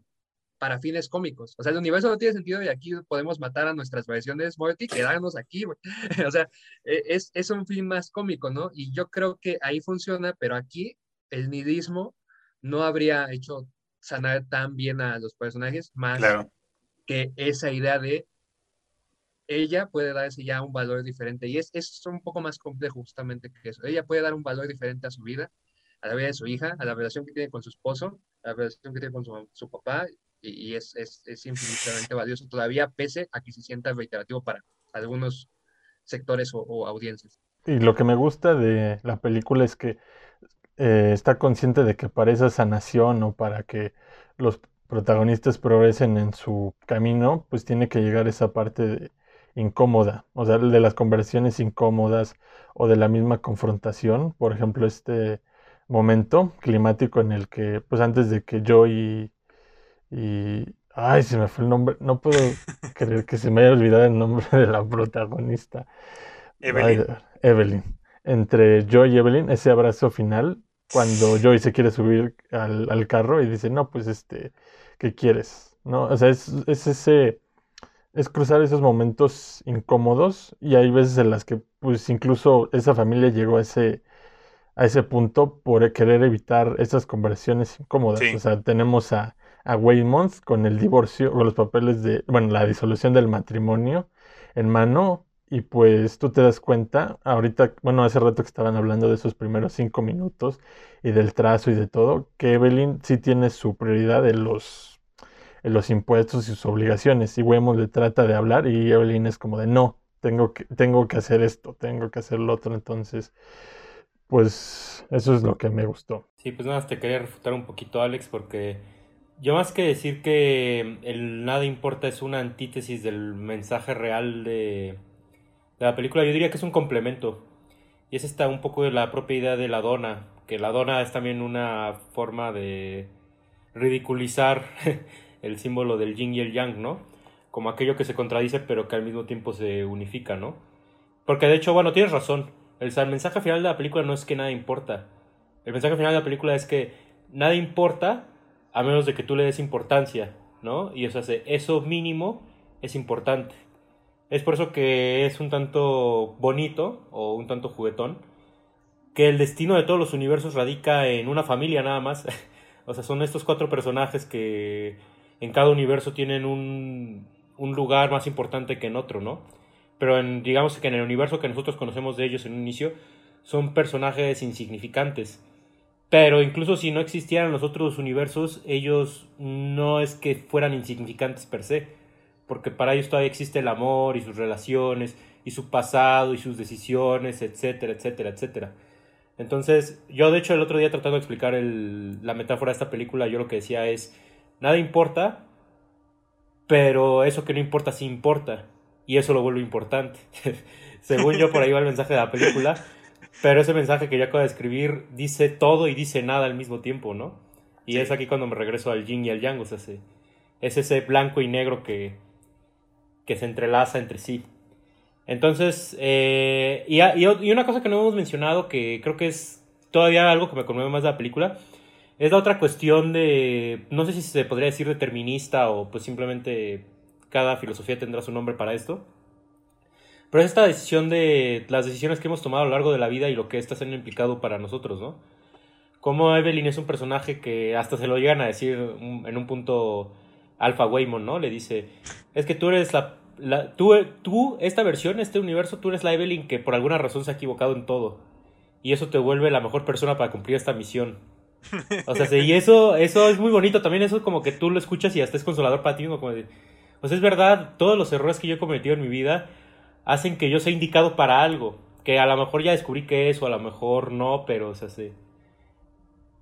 Speaker 4: para fines cómicos. O sea, el universo no tiene sentido y aquí podemos matar a nuestras versiones Morty, quedarnos aquí, güey. <laughs> O sea, e- es, es un fin más cómico, ¿no? Y yo creo que ahí funciona, pero aquí el nidismo no habría hecho sanar tan bien a los personajes, más
Speaker 1: Claro.
Speaker 4: que esa idea de ella puede darse ya un valor diferente. Y es, es un poco más complejo justamente que eso. Ella puede dar un valor diferente a su vida, a la vida de su hija, a la relación que tiene con su esposo, a la relación que tiene con su, su papá, y, y es, es, es infinitamente valioso todavía, pese a que se sienta reiterativo para algunos sectores o, audiencias.
Speaker 3: Y lo que me gusta de la película es que eh, está consciente de que para esa sanación o para que los protagonistas progresen en su camino, pues tiene que llegar esa parte de- incómoda, o sea, de las conversaciones incómodas o de la misma confrontación, por ejemplo, este momento climático en el que, pues antes de que yo y, y ay, se me fue el nombre, no puedo <laughs> creer que se me haya olvidado el nombre de la protagonista.
Speaker 1: Evelyn.
Speaker 3: Evelyn. Entre Joy y Evelyn, ese abrazo final, cuando <laughs> Joy se quiere subir al, al carro y dice, no, pues este, ¿qué quieres? ¿No? O sea, es, es ese, es cruzar esos momentos incómodos y hay veces en las que, pues incluso esa familia llegó a ese, a ese punto por querer evitar esas conversaciones incómodas.
Speaker 1: Sí.
Speaker 3: O sea, tenemos a, a Weymouth con el divorcio, con los papeles de, bueno, la disolución del matrimonio en mano. Y pues tú te das cuenta, ahorita, bueno, hace rato que estaban hablando de esos primeros cinco minutos y del trazo y de todo, que Evelyn sí tiene su prioridad en los, los impuestos y sus obligaciones. Y Weymouth le trata de hablar y Evelyn es como de no, tengo que, tengo que hacer esto, tengo que hacer lo otro. Entonces, pues eso es lo que me gustó.
Speaker 2: Sí, pues nada, te quería refutar un poquito, Alex, porque yo más que decir que el nada importa es una antítesis del mensaje real de, de la película, yo diría que es un complemento. Y es esta un poco de la propia idea de la dona, que la dona es también una forma de ridiculizar <laughs> el símbolo del yin y el yang, ¿no? Como aquello que se contradice pero que al mismo tiempo se unifica, ¿no? Porque de hecho, bueno, tienes razón. El, mensaje final de la película no es que nada importa. El mensaje final de la película es que nada importa a menos de que tú le des importancia, ¿no? Y o sea, eso mínimo es importante. Es por eso que es un tanto bonito o un tanto juguetón que el destino de todos los universos radica en una familia nada más. <laughs> o sea, son estos cuatro personajes que en cada universo tienen un, un lugar más importante que en otro, ¿no? Pero en, digamos que en el universo que nosotros conocemos de ellos en un inicio, son personajes insignificantes. Pero incluso si no existieran los otros universos, ellos no es que fueran insignificantes per se, porque para ellos todavía existe el amor y sus relaciones y su pasado y sus decisiones, etcétera, etcétera, etcétera. Entonces, yo de hecho el otro día tratando de explicar la metáfora de esta película, yo lo que decía es, nada importa, pero eso que no importa sí importa, y eso lo vuelve importante. <laughs> Según yo, por ahí va el mensaje de la película. Pero ese mensaje que yo acabo de escribir dice todo y dice nada al mismo tiempo, ¿no? Y
Speaker 1: Sí.
Speaker 2: es aquí cuando me regreso al yin y al yang, o sea, se- es ese blanco y negro que, que se entrelaza entre sí. Entonces, eh, y, y una cosa que no hemos mencionado, que creo que es todavía algo que me conmueve más de la película, es la otra cuestión de, no sé si se podría decir determinista o pues simplemente cada filosofía tendrá su nombre para esto. Pero es esta decisión de las decisiones que hemos tomado a lo largo de la vida y lo que estas han implicado para nosotros, ¿no? Como Evelyn es un personaje que hasta se lo llegan a decir en un punto Alpha Waymon, ¿no? Le dice, es que tú eres la, la- tú, tú, esta versión, este universo, tú eres la Evelyn que por alguna razón se ha equivocado en todo. Y eso te vuelve la mejor persona para cumplir esta misión. O sea, sí, y eso, eso es muy bonito también, eso como que tú lo escuchas y hasta es consolador para ti mismo, como de, pues es verdad, todos los errores que yo he cometido en mi vida hacen que yo sea indicado para algo, que a lo mejor ya descubrí que es o a lo mejor no, pero o sea, sí.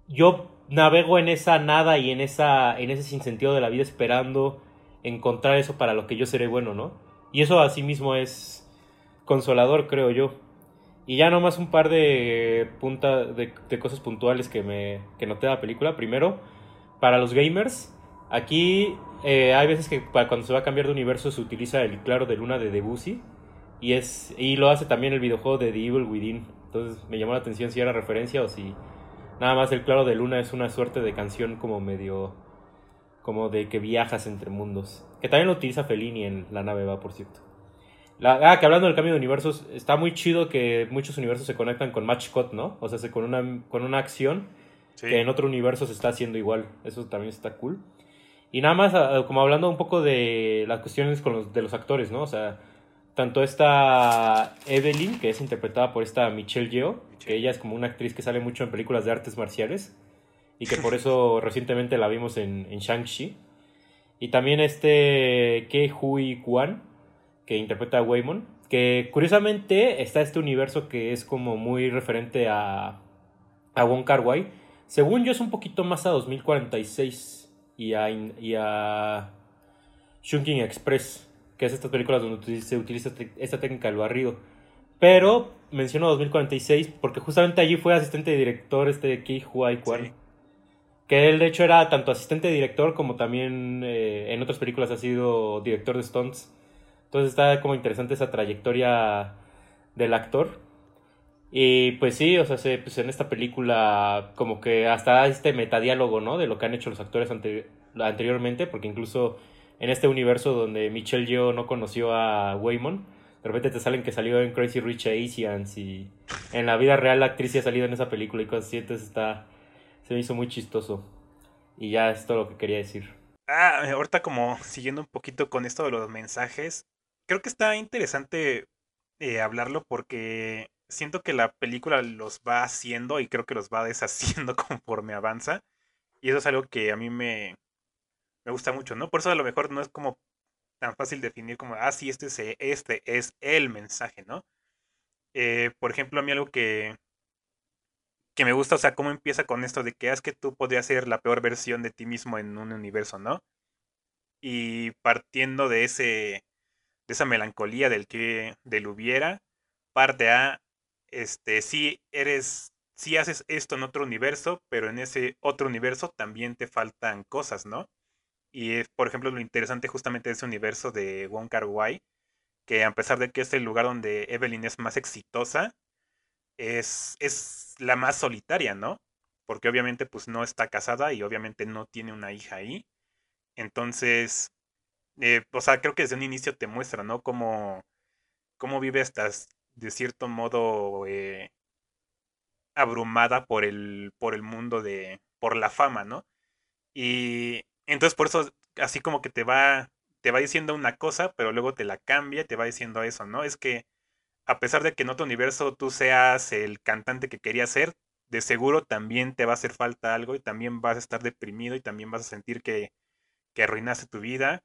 Speaker 2: yo navego en esa nada y en esa en ese sinsentido de la vida esperando encontrar eso para lo que yo seré bueno, ¿no? Y eso asimismo es consolador, creo yo. Y ya nomás un par de, punta, de, cosas puntuales que, me, que noté de la película. Primero, para los gamers, aquí eh, hay veces que cuando se va a cambiar de universo se utiliza el claro de luna de Debussy. Y, es, y lo hace también el videojuego de The Evil Within. Entonces me llamó la atención si era referencia o si nada más el claro de luna es una suerte de canción como medio... como de que viajas entre mundos. Que también lo utiliza Fellini en La nave va, por cierto. La, ah, que hablando del cambio de universos, está muy chido que muchos universos se conectan con Match Cut, ¿no? O sea, con una, con una acción que en otro universo se está haciendo igual. Eso también está cool. Y nada más, como hablando un poco de las cuestiones con los, de los actores, ¿no? O sea, tanto esta Evelyn, que es interpretada por esta Michelle Yeoh, que ella es como una actriz que sale mucho en películas de artes marciales y que por <laughs> eso recientemente la vimos en, en Shang-Chi. Y también este Ke Hui Kwan, que interpreta a Waymon, que curiosamente está este universo que es como muy referente a, a Wong Kar Wai. Según yo es un poquito más a 2046 y a, y a Shunking Express, que es estas películas donde se utiliza esta técnica del barrido. Pero menciono 2046 porque justamente allí fue asistente de director este Ki Huai Kwan. Que él de hecho era tanto asistente de director como también eh, en otras películas ha sido director de stunts. Entonces está como interesante esa trayectoria del actor. Y pues sí, o sea, pues en esta película como que hasta este metadiálogo, ¿no? De lo que han hecho los actores anteriormente, porque incluso en este universo donde Michelle Yeoh no conoció a Waymon, de repente te salen que salió en Crazy Rich Asians y en la vida real la actriz ha salido en esa película y cosas así, entonces está, se me hizo muy chistoso. Y ya es todo lo que quería decir.
Speaker 1: Ah, ahorita como siguiendo un poquito con esto de los mensajes, creo que está interesante eh, hablarlo porque siento que la película los va haciendo y creo que los va <laughs> deshaciendo conforme avanza. Y eso es algo que a mí me, me gusta mucho, ¿no? Por eso a lo mejor no es como tan fácil definir como, ah, sí, este es, este es el mensaje, ¿no? Eh, por ejemplo, a mí algo que, que me gusta, o sea, cómo empieza con esto de que ah, es que tú podrías ser la peor versión de ti mismo en un universo, ¿no? Y partiendo de ese de esa melancolía del que del hubiera, parte a este si eres si haces esto en otro universo, pero en ese otro universo también te faltan cosas, ¿no? Y es, por ejemplo, lo interesante justamente de ese universo de Wong Kar Wai, que a pesar de que es el lugar donde Evelyn es más exitosa, es, es la más solitaria, ¿no? Porque obviamente pues no está casada y obviamente no tiene una hija ahí. Entonces, eh, o sea, creo que desde un inicio te muestra, ¿no? Cómo, cómo vive estás de cierto modo eh, abrumada por el, por el mundo de, por la fama, ¿no? Y entonces por eso así como que te va, te va diciendo una cosa, pero luego te la cambia, te va diciendo eso, ¿no? Es que a pesar de que en otro universo tú seas el cantante que querías ser, de seguro también te va a hacer falta algo y también vas a estar deprimido y también vas a sentir que, que arruinaste tu vida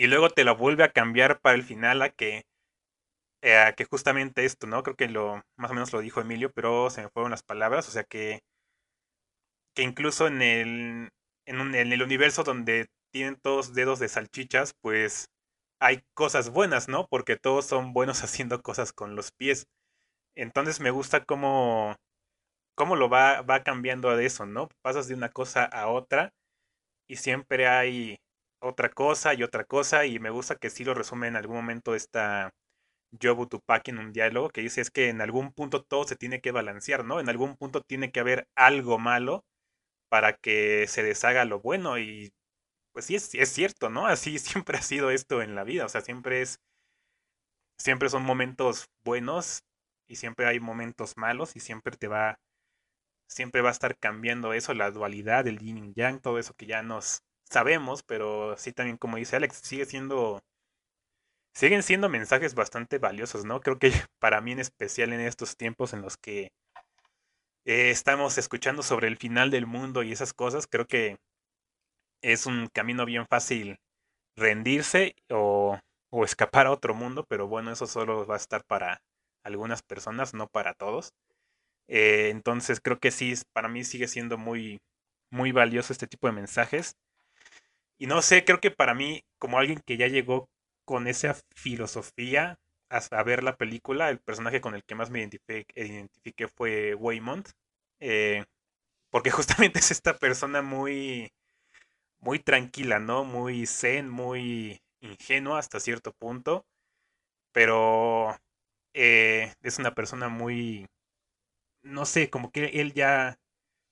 Speaker 1: y luego te lo vuelve a cambiar para el final a que, eh, que justamente esto, ¿no? Creo que lo más o menos lo dijo Emilio, pero se me fueron las palabras, o sea que, que incluso en el, en, en el universo donde tienen todos dedos de salchichas, pues hay cosas buenas, ¿no? Porque todos son buenos <laughs> haciendo cosas con los pies. Entonces me gusta cómo, cómo lo va, va cambiando de eso, ¿no? Pasas de una cosa a otra y siempre hay otra cosa y otra cosa, y me gusta que sí lo resume en algún momento esta Jobu Tupac en un diálogo, que dice es que en algún punto todo se tiene que balancear, ¿no? En algún punto tiene que haber algo malo para que se deshaga lo bueno, y pues sí, es, es cierto, ¿no? Así <laughs> siempre ha sido esto en la vida, o sea, siempre es, siempre son momentos buenos y siempre hay momentos malos y siempre te va, siempre va a estar cambiando eso, la dualidad, el yin y yang, todo eso que ya nos, sabemos, pero sí también como dice Alex, sigue siendo siguen siendo mensajes bastante valiosos, ¿no? Creo que <laughs> para mí en especial en estos tiempos en los que eh, estamos escuchando sobre el final del mundo y esas cosas, creo que es un camino bien fácil rendirse o, o escapar a otro mundo, pero bueno, eso solo va a estar para algunas personas, no para todos. Eh, entonces creo que sí, para mí sigue siendo muy, muy valioso este tipo de mensajes. Y no sé, creo que para mí, como alguien que ya llegó con esa filosofía a, ver la película, el personaje con el que más me identifiqué, fue Waymond. Eh, porque <laughs> justamente es esta persona muy, muy tranquila, ¿no? Muy zen, muy ingenua hasta cierto punto. Pero eh, es una persona muy, no sé, como que él ya,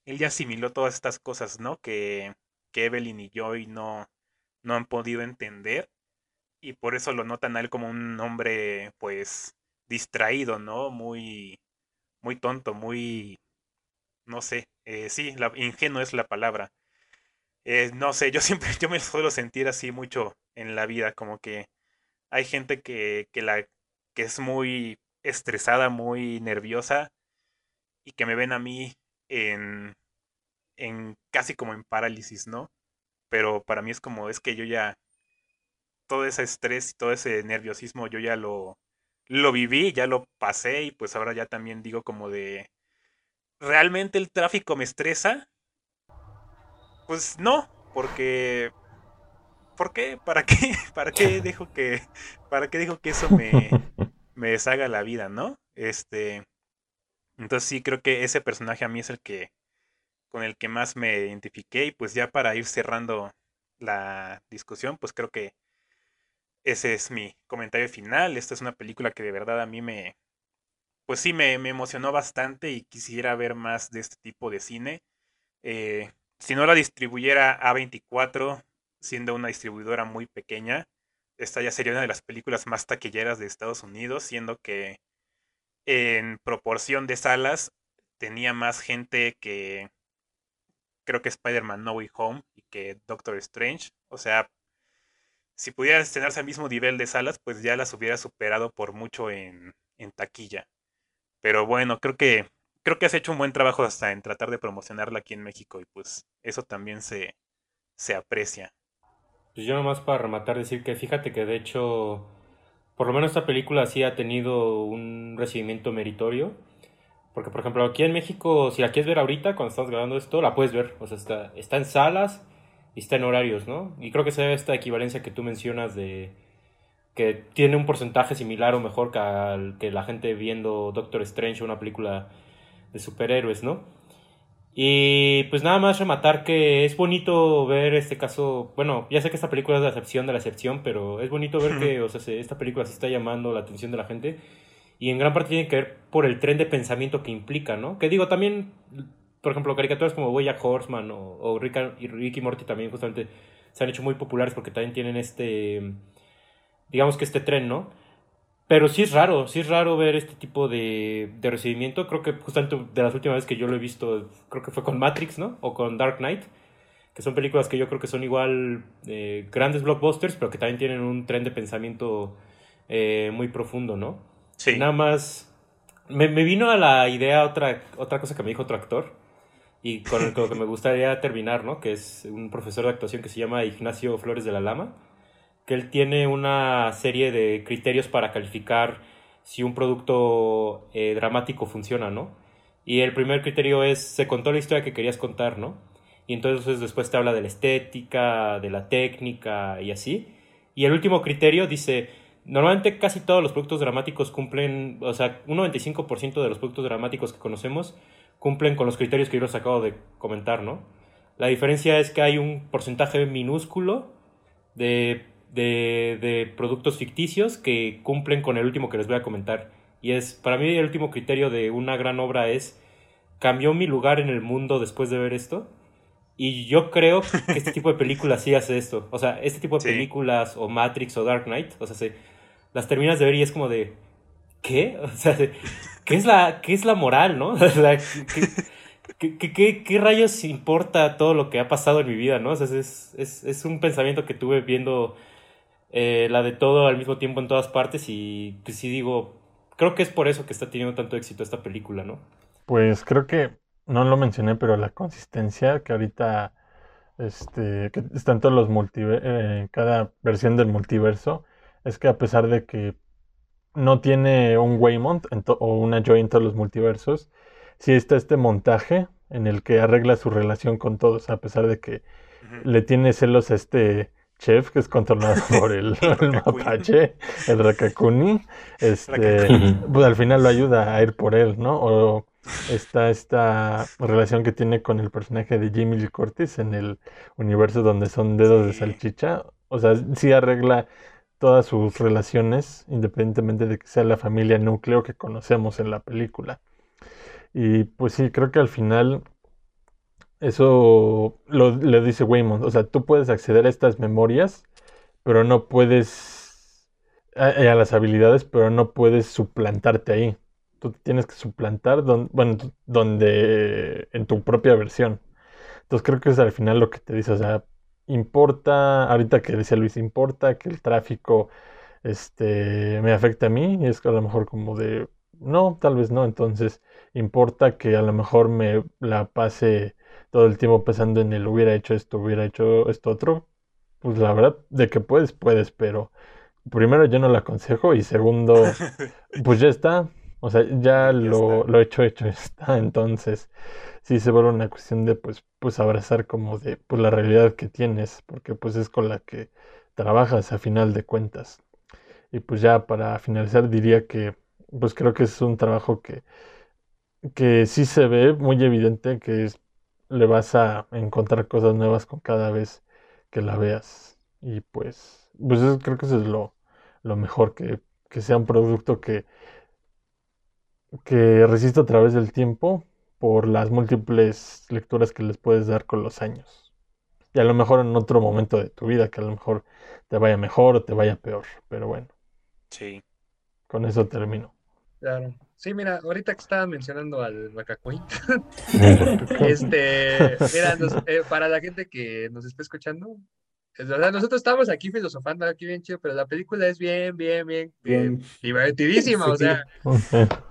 Speaker 1: él ya asimiló todas estas cosas, ¿no? Que, que Evelyn y Joy no, no han podido entender y por eso lo notan a él como un hombre pues distraído, ¿no? Muy, muy tonto, muy, no sé, eh, sí, la, ingenuo es la palabra. Eh, no sé, yo <laughs> siempre, yo me suelo sentir así mucho en la vida, como que hay gente que, que, la, que es muy estresada, muy nerviosa y que me ven a mí en, en casi como en parálisis, ¿no? Pero para mí es como, es que yo ya, todo ese estrés y todo ese nerviosismo yo ya lo, lo viví, ya lo pasé y pues ahora ya también digo como de, ¿realmente el tráfico me estresa? Pues no, porque... ¿Por qué? ¿Para qué? <laughs> ¿Para qué dejo que, para qué dejo que eso me, <laughs> me deshaga la vida, no? Este, entonces sí creo que ese personaje a mí es el que, con el que más me identifiqué y pues ya para ir cerrando la discusión, pues creo que ese es mi comentario final. Esta es una película que de verdad a mí me, pues sí, me, emocionó bastante y quisiera ver más de este tipo de cine. Eh, si no la distribuyera A24, siendo una distribuidora muy pequeña, esta ya sería una de las películas más taquilleras de Estados Unidos, siendo que en proporción de salas tenía más gente que creo que Spider-Man No Way Home y que Doctor Strange. O sea, si pudiera estrenarse al mismo nivel de salas, pues ya las hubiera superado por mucho en, taquilla. Pero bueno, creo que creo que has hecho un buen trabajo hasta en tratar de promocionarla aquí en México y pues eso también se, se aprecia.
Speaker 2: Pues yo nomás para rematar decir que fíjate que de hecho, por lo menos esta película sí ha tenido un recibimiento meritorio. Porque por ejemplo aquí en México, si la quieres ver ahorita, cuando estás grabando esto, la puedes ver. O sea, está, está en salas y está en horarios, ¿no? Y creo que se ve esta equivalencia que tú mencionas de que tiene un porcentaje similar o mejor que, al, que la gente viendo Doctor Strange, una película de superhéroes, ¿no? Y pues nada más rematar que es bonito ver este caso, bueno, ya sé que esta película es la excepción de la excepción, pero es bonito ver que, o sea, esta película se está llamando la atención de la gente y en gran parte tiene que ver por el tren de pensamiento que implica, ¿no? Que digo, también por ejemplo, caricaturas como Bojack Horseman o, o Rick, y Ricky Morty también justamente se han hecho muy populares porque también tienen este, digamos que este tren, ¿no? Pero sí es raro, sí es raro ver este tipo de, de recibimiento. Creo que justamente de las últimas veces que yo lo he visto, creo que fue con Matrix, ¿no? O con Dark Knight, que son películas que yo creo que son igual eh, grandes blockbusters, pero que también tienen un tren de pensamiento eh, muy profundo, ¿no? Nada más, me, me, vino a la idea otra, otra cosa que me dijo otro actor, y con el, que me gustaría terminar, ¿no? Que es un profesor de actuación que se llama Ignacio Flores de la Lama, que él tiene una serie de criterios para calificar si un producto eh, dramático funciona, ¿no? Y el primer criterio es, se contó la historia que querías contar, ¿no? Y entonces después te habla de la estética, de la técnica y así. Y el último criterio dice, normalmente casi todos los productos dramáticos cumplen, o sea, un 95% de los productos dramáticos que conocemos cumplen con los criterios que yo les acabo de comentar, ¿no? La diferencia es que hay un porcentaje minúsculo de, de, productos ficticios que cumplen con el último que les voy a comentar. Y es, para mí el último criterio de una gran obra es, ¿cambió mi lugar en el mundo después de ver esto? Y yo creo que este tipo de películas sí hace esto. O sea, este tipo de películas o Matrix o Dark Knight, o sea, se, las terminas de ver y es como de, ¿qué? <laughs> O sea, ¿qué es la, qué es la moral, no? <laughs> ¿qué, rayos importa todo lo que ha pasado en mi vida, no? O sea, es, es, un pensamiento que tuve viendo eh, la de todo al mismo tiempo en todas partes y pues sí digo, creo que es por eso que está teniendo tanto éxito esta película, ¿no?
Speaker 3: Pues creo que no lo mencioné, pero la consistencia que ahorita este, que está en todos los multiversos, eh, cada versión del multiverso, es que a pesar de que no tiene un Waymont o una Joy en todos los multiversos. Sí está este montaje en el que arregla su relación con todos, a pesar de que le tiene celos a este chef que es controlado <laughs> por el, el mapache, el Rakakuni, este, pues al final lo ayuda a ir por él, ¿no? O está esta relación que tiene con el personaje de Jamie Lee Curtis en el universo donde son dedos de salchicha. O sea, sí arregla todas sus relaciones, independientemente de que sea la familia núcleo que conocemos en la película. Y pues sí, creo que al final eso lo, le dice Waymond. O sea, tú puedes acceder a estas memorias, pero no puedes a, a las habilidades, pero no puedes suplantarte ahí. Tú tienes que suplantar don, bueno, donde en tu propia versión. Entonces creo que es al final lo que te dice, o sea, importa, ahorita que decía Luis, importa que el tráfico este, me afecte a mí, y es que a lo mejor como de, no, tal vez no, entonces importa que a lo mejor me la pase todo el tiempo pensando en el hubiera hecho esto, hubiera hecho esto otro, pues la verdad, de que puedes, puedes, pero primero yo no lo aconsejo y segundo, <laughs> pues ya está, o sea, ya, lo, lo, hecho, hecho <laughs> está, entonces sí se vuelve una cuestión de pues, pues abrazar como de pues la realidad que tienes, porque pues es con la que trabajas a final de cuentas. Y pues ya para finalizar diría que pues creo que es un trabajo que, que sí se ve muy evidente que es, le vas a encontrar cosas nuevas con cada vez que la veas. Y pues, pues eso, creo que eso es lo, lo mejor, que, que sea un producto que, que resista a través del tiempo por las múltiples lecturas que les puedes dar con los años. Y a lo mejor en otro momento de tu vida, que a lo mejor te vaya mejor o te vaya peor, pero bueno.
Speaker 1: Sí.
Speaker 3: Con eso termino.
Speaker 4: Claro. Sí, mira, ahorita que estaba mencionando al Macacuy, <laughs> este, <laughs> mira, nos, eh, para la gente que nos está escuchando, o sea, nosotros estamos aquí filosofando aquí bien chido, pero la película es bien, bien, bien, bien divertidísima, o sea,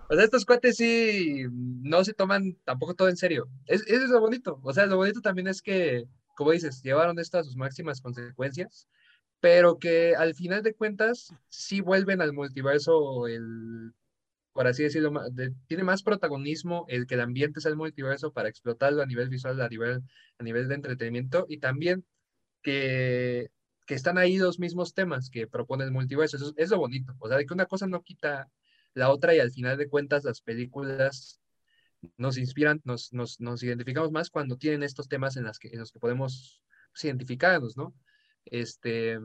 Speaker 4: o sea, estos cuates sí no se toman tampoco todo en serio. Es, eso es lo bonito, o sea, lo bonito también es que, como dices, llevaron esto a sus máximas consecuencias, pero que al final de cuentas sí vuelven al multiverso el por así decirlo, de, tiene más protagonismo el que el ambiente sea el multiverso para explotarlo a nivel visual, a nivel, a nivel de entretenimiento y también que, que están ahí los mismos temas que propone el multiverso. Eso es lo bonito. O sea, de que una cosa no quita la otra y al final de cuentas las películas nos inspiran, nos, nos, nos identificamos más cuando tienen estos temas en, las que, en los que podemos pues, identificarnos, ¿no? Este,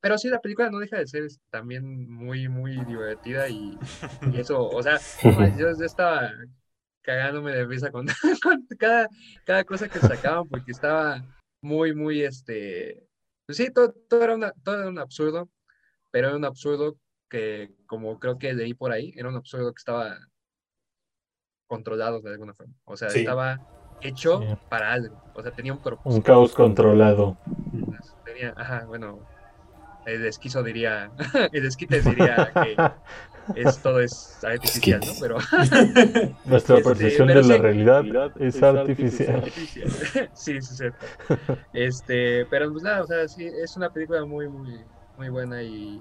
Speaker 4: pero sí, la película no deja de ser también muy, muy divertida y, y eso, o sea, <laughs> yo, yo, estaba cagándome de risa con, <laughs> con cada, cada cosa que sacaban porque estaba muy, muy, este, pues sí, todo, todo, era una, todo era un absurdo, pero era un absurdo que, como creo que leí por ahí, era un absurdo que estaba controlado de alguna forma. O sea, sí. estaba hecho sí. para algo. O sea, tenía un propósito.
Speaker 3: Un caos controlado.
Speaker 4: Tenía, ajá, bueno, el esquizo diría, <laughs> el esquite diría que es, todo es artificial, ¿no? Pero <laughs>
Speaker 3: nuestra este, percepción de la sí, realidad es, es artificial.
Speaker 4: artificial. <laughs> sí, sí, es cierto. Este, pero pues nada, o sea, sí, es una película muy, muy, muy buena y,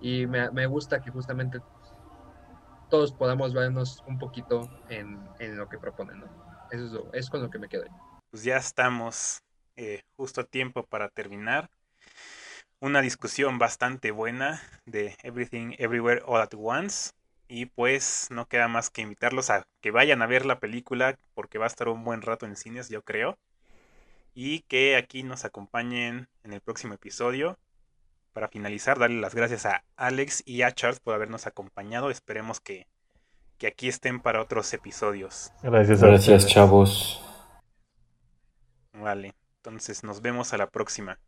Speaker 4: y me, gusta que justamente todos podamos vernos un poquito en, en lo que proponen, ¿no? Eso es, lo, es con lo que me quedo.
Speaker 1: Pues ya estamos eh, justo a tiempo para terminar una discusión bastante buena de Everything Everywhere All at Once. Y pues no queda más que invitarlos a que vayan a ver la película porque va a estar un buen rato en cines, yo creo. Y que aquí nos acompañen en el próximo episodio. Para finalizar, darle las gracias a Alex y a Charles por habernos acompañado. Esperemos que, que aquí estén para otros episodios.
Speaker 3: Gracias,
Speaker 2: gracias chavos.
Speaker 1: Vale, entonces nos vemos a la próxima.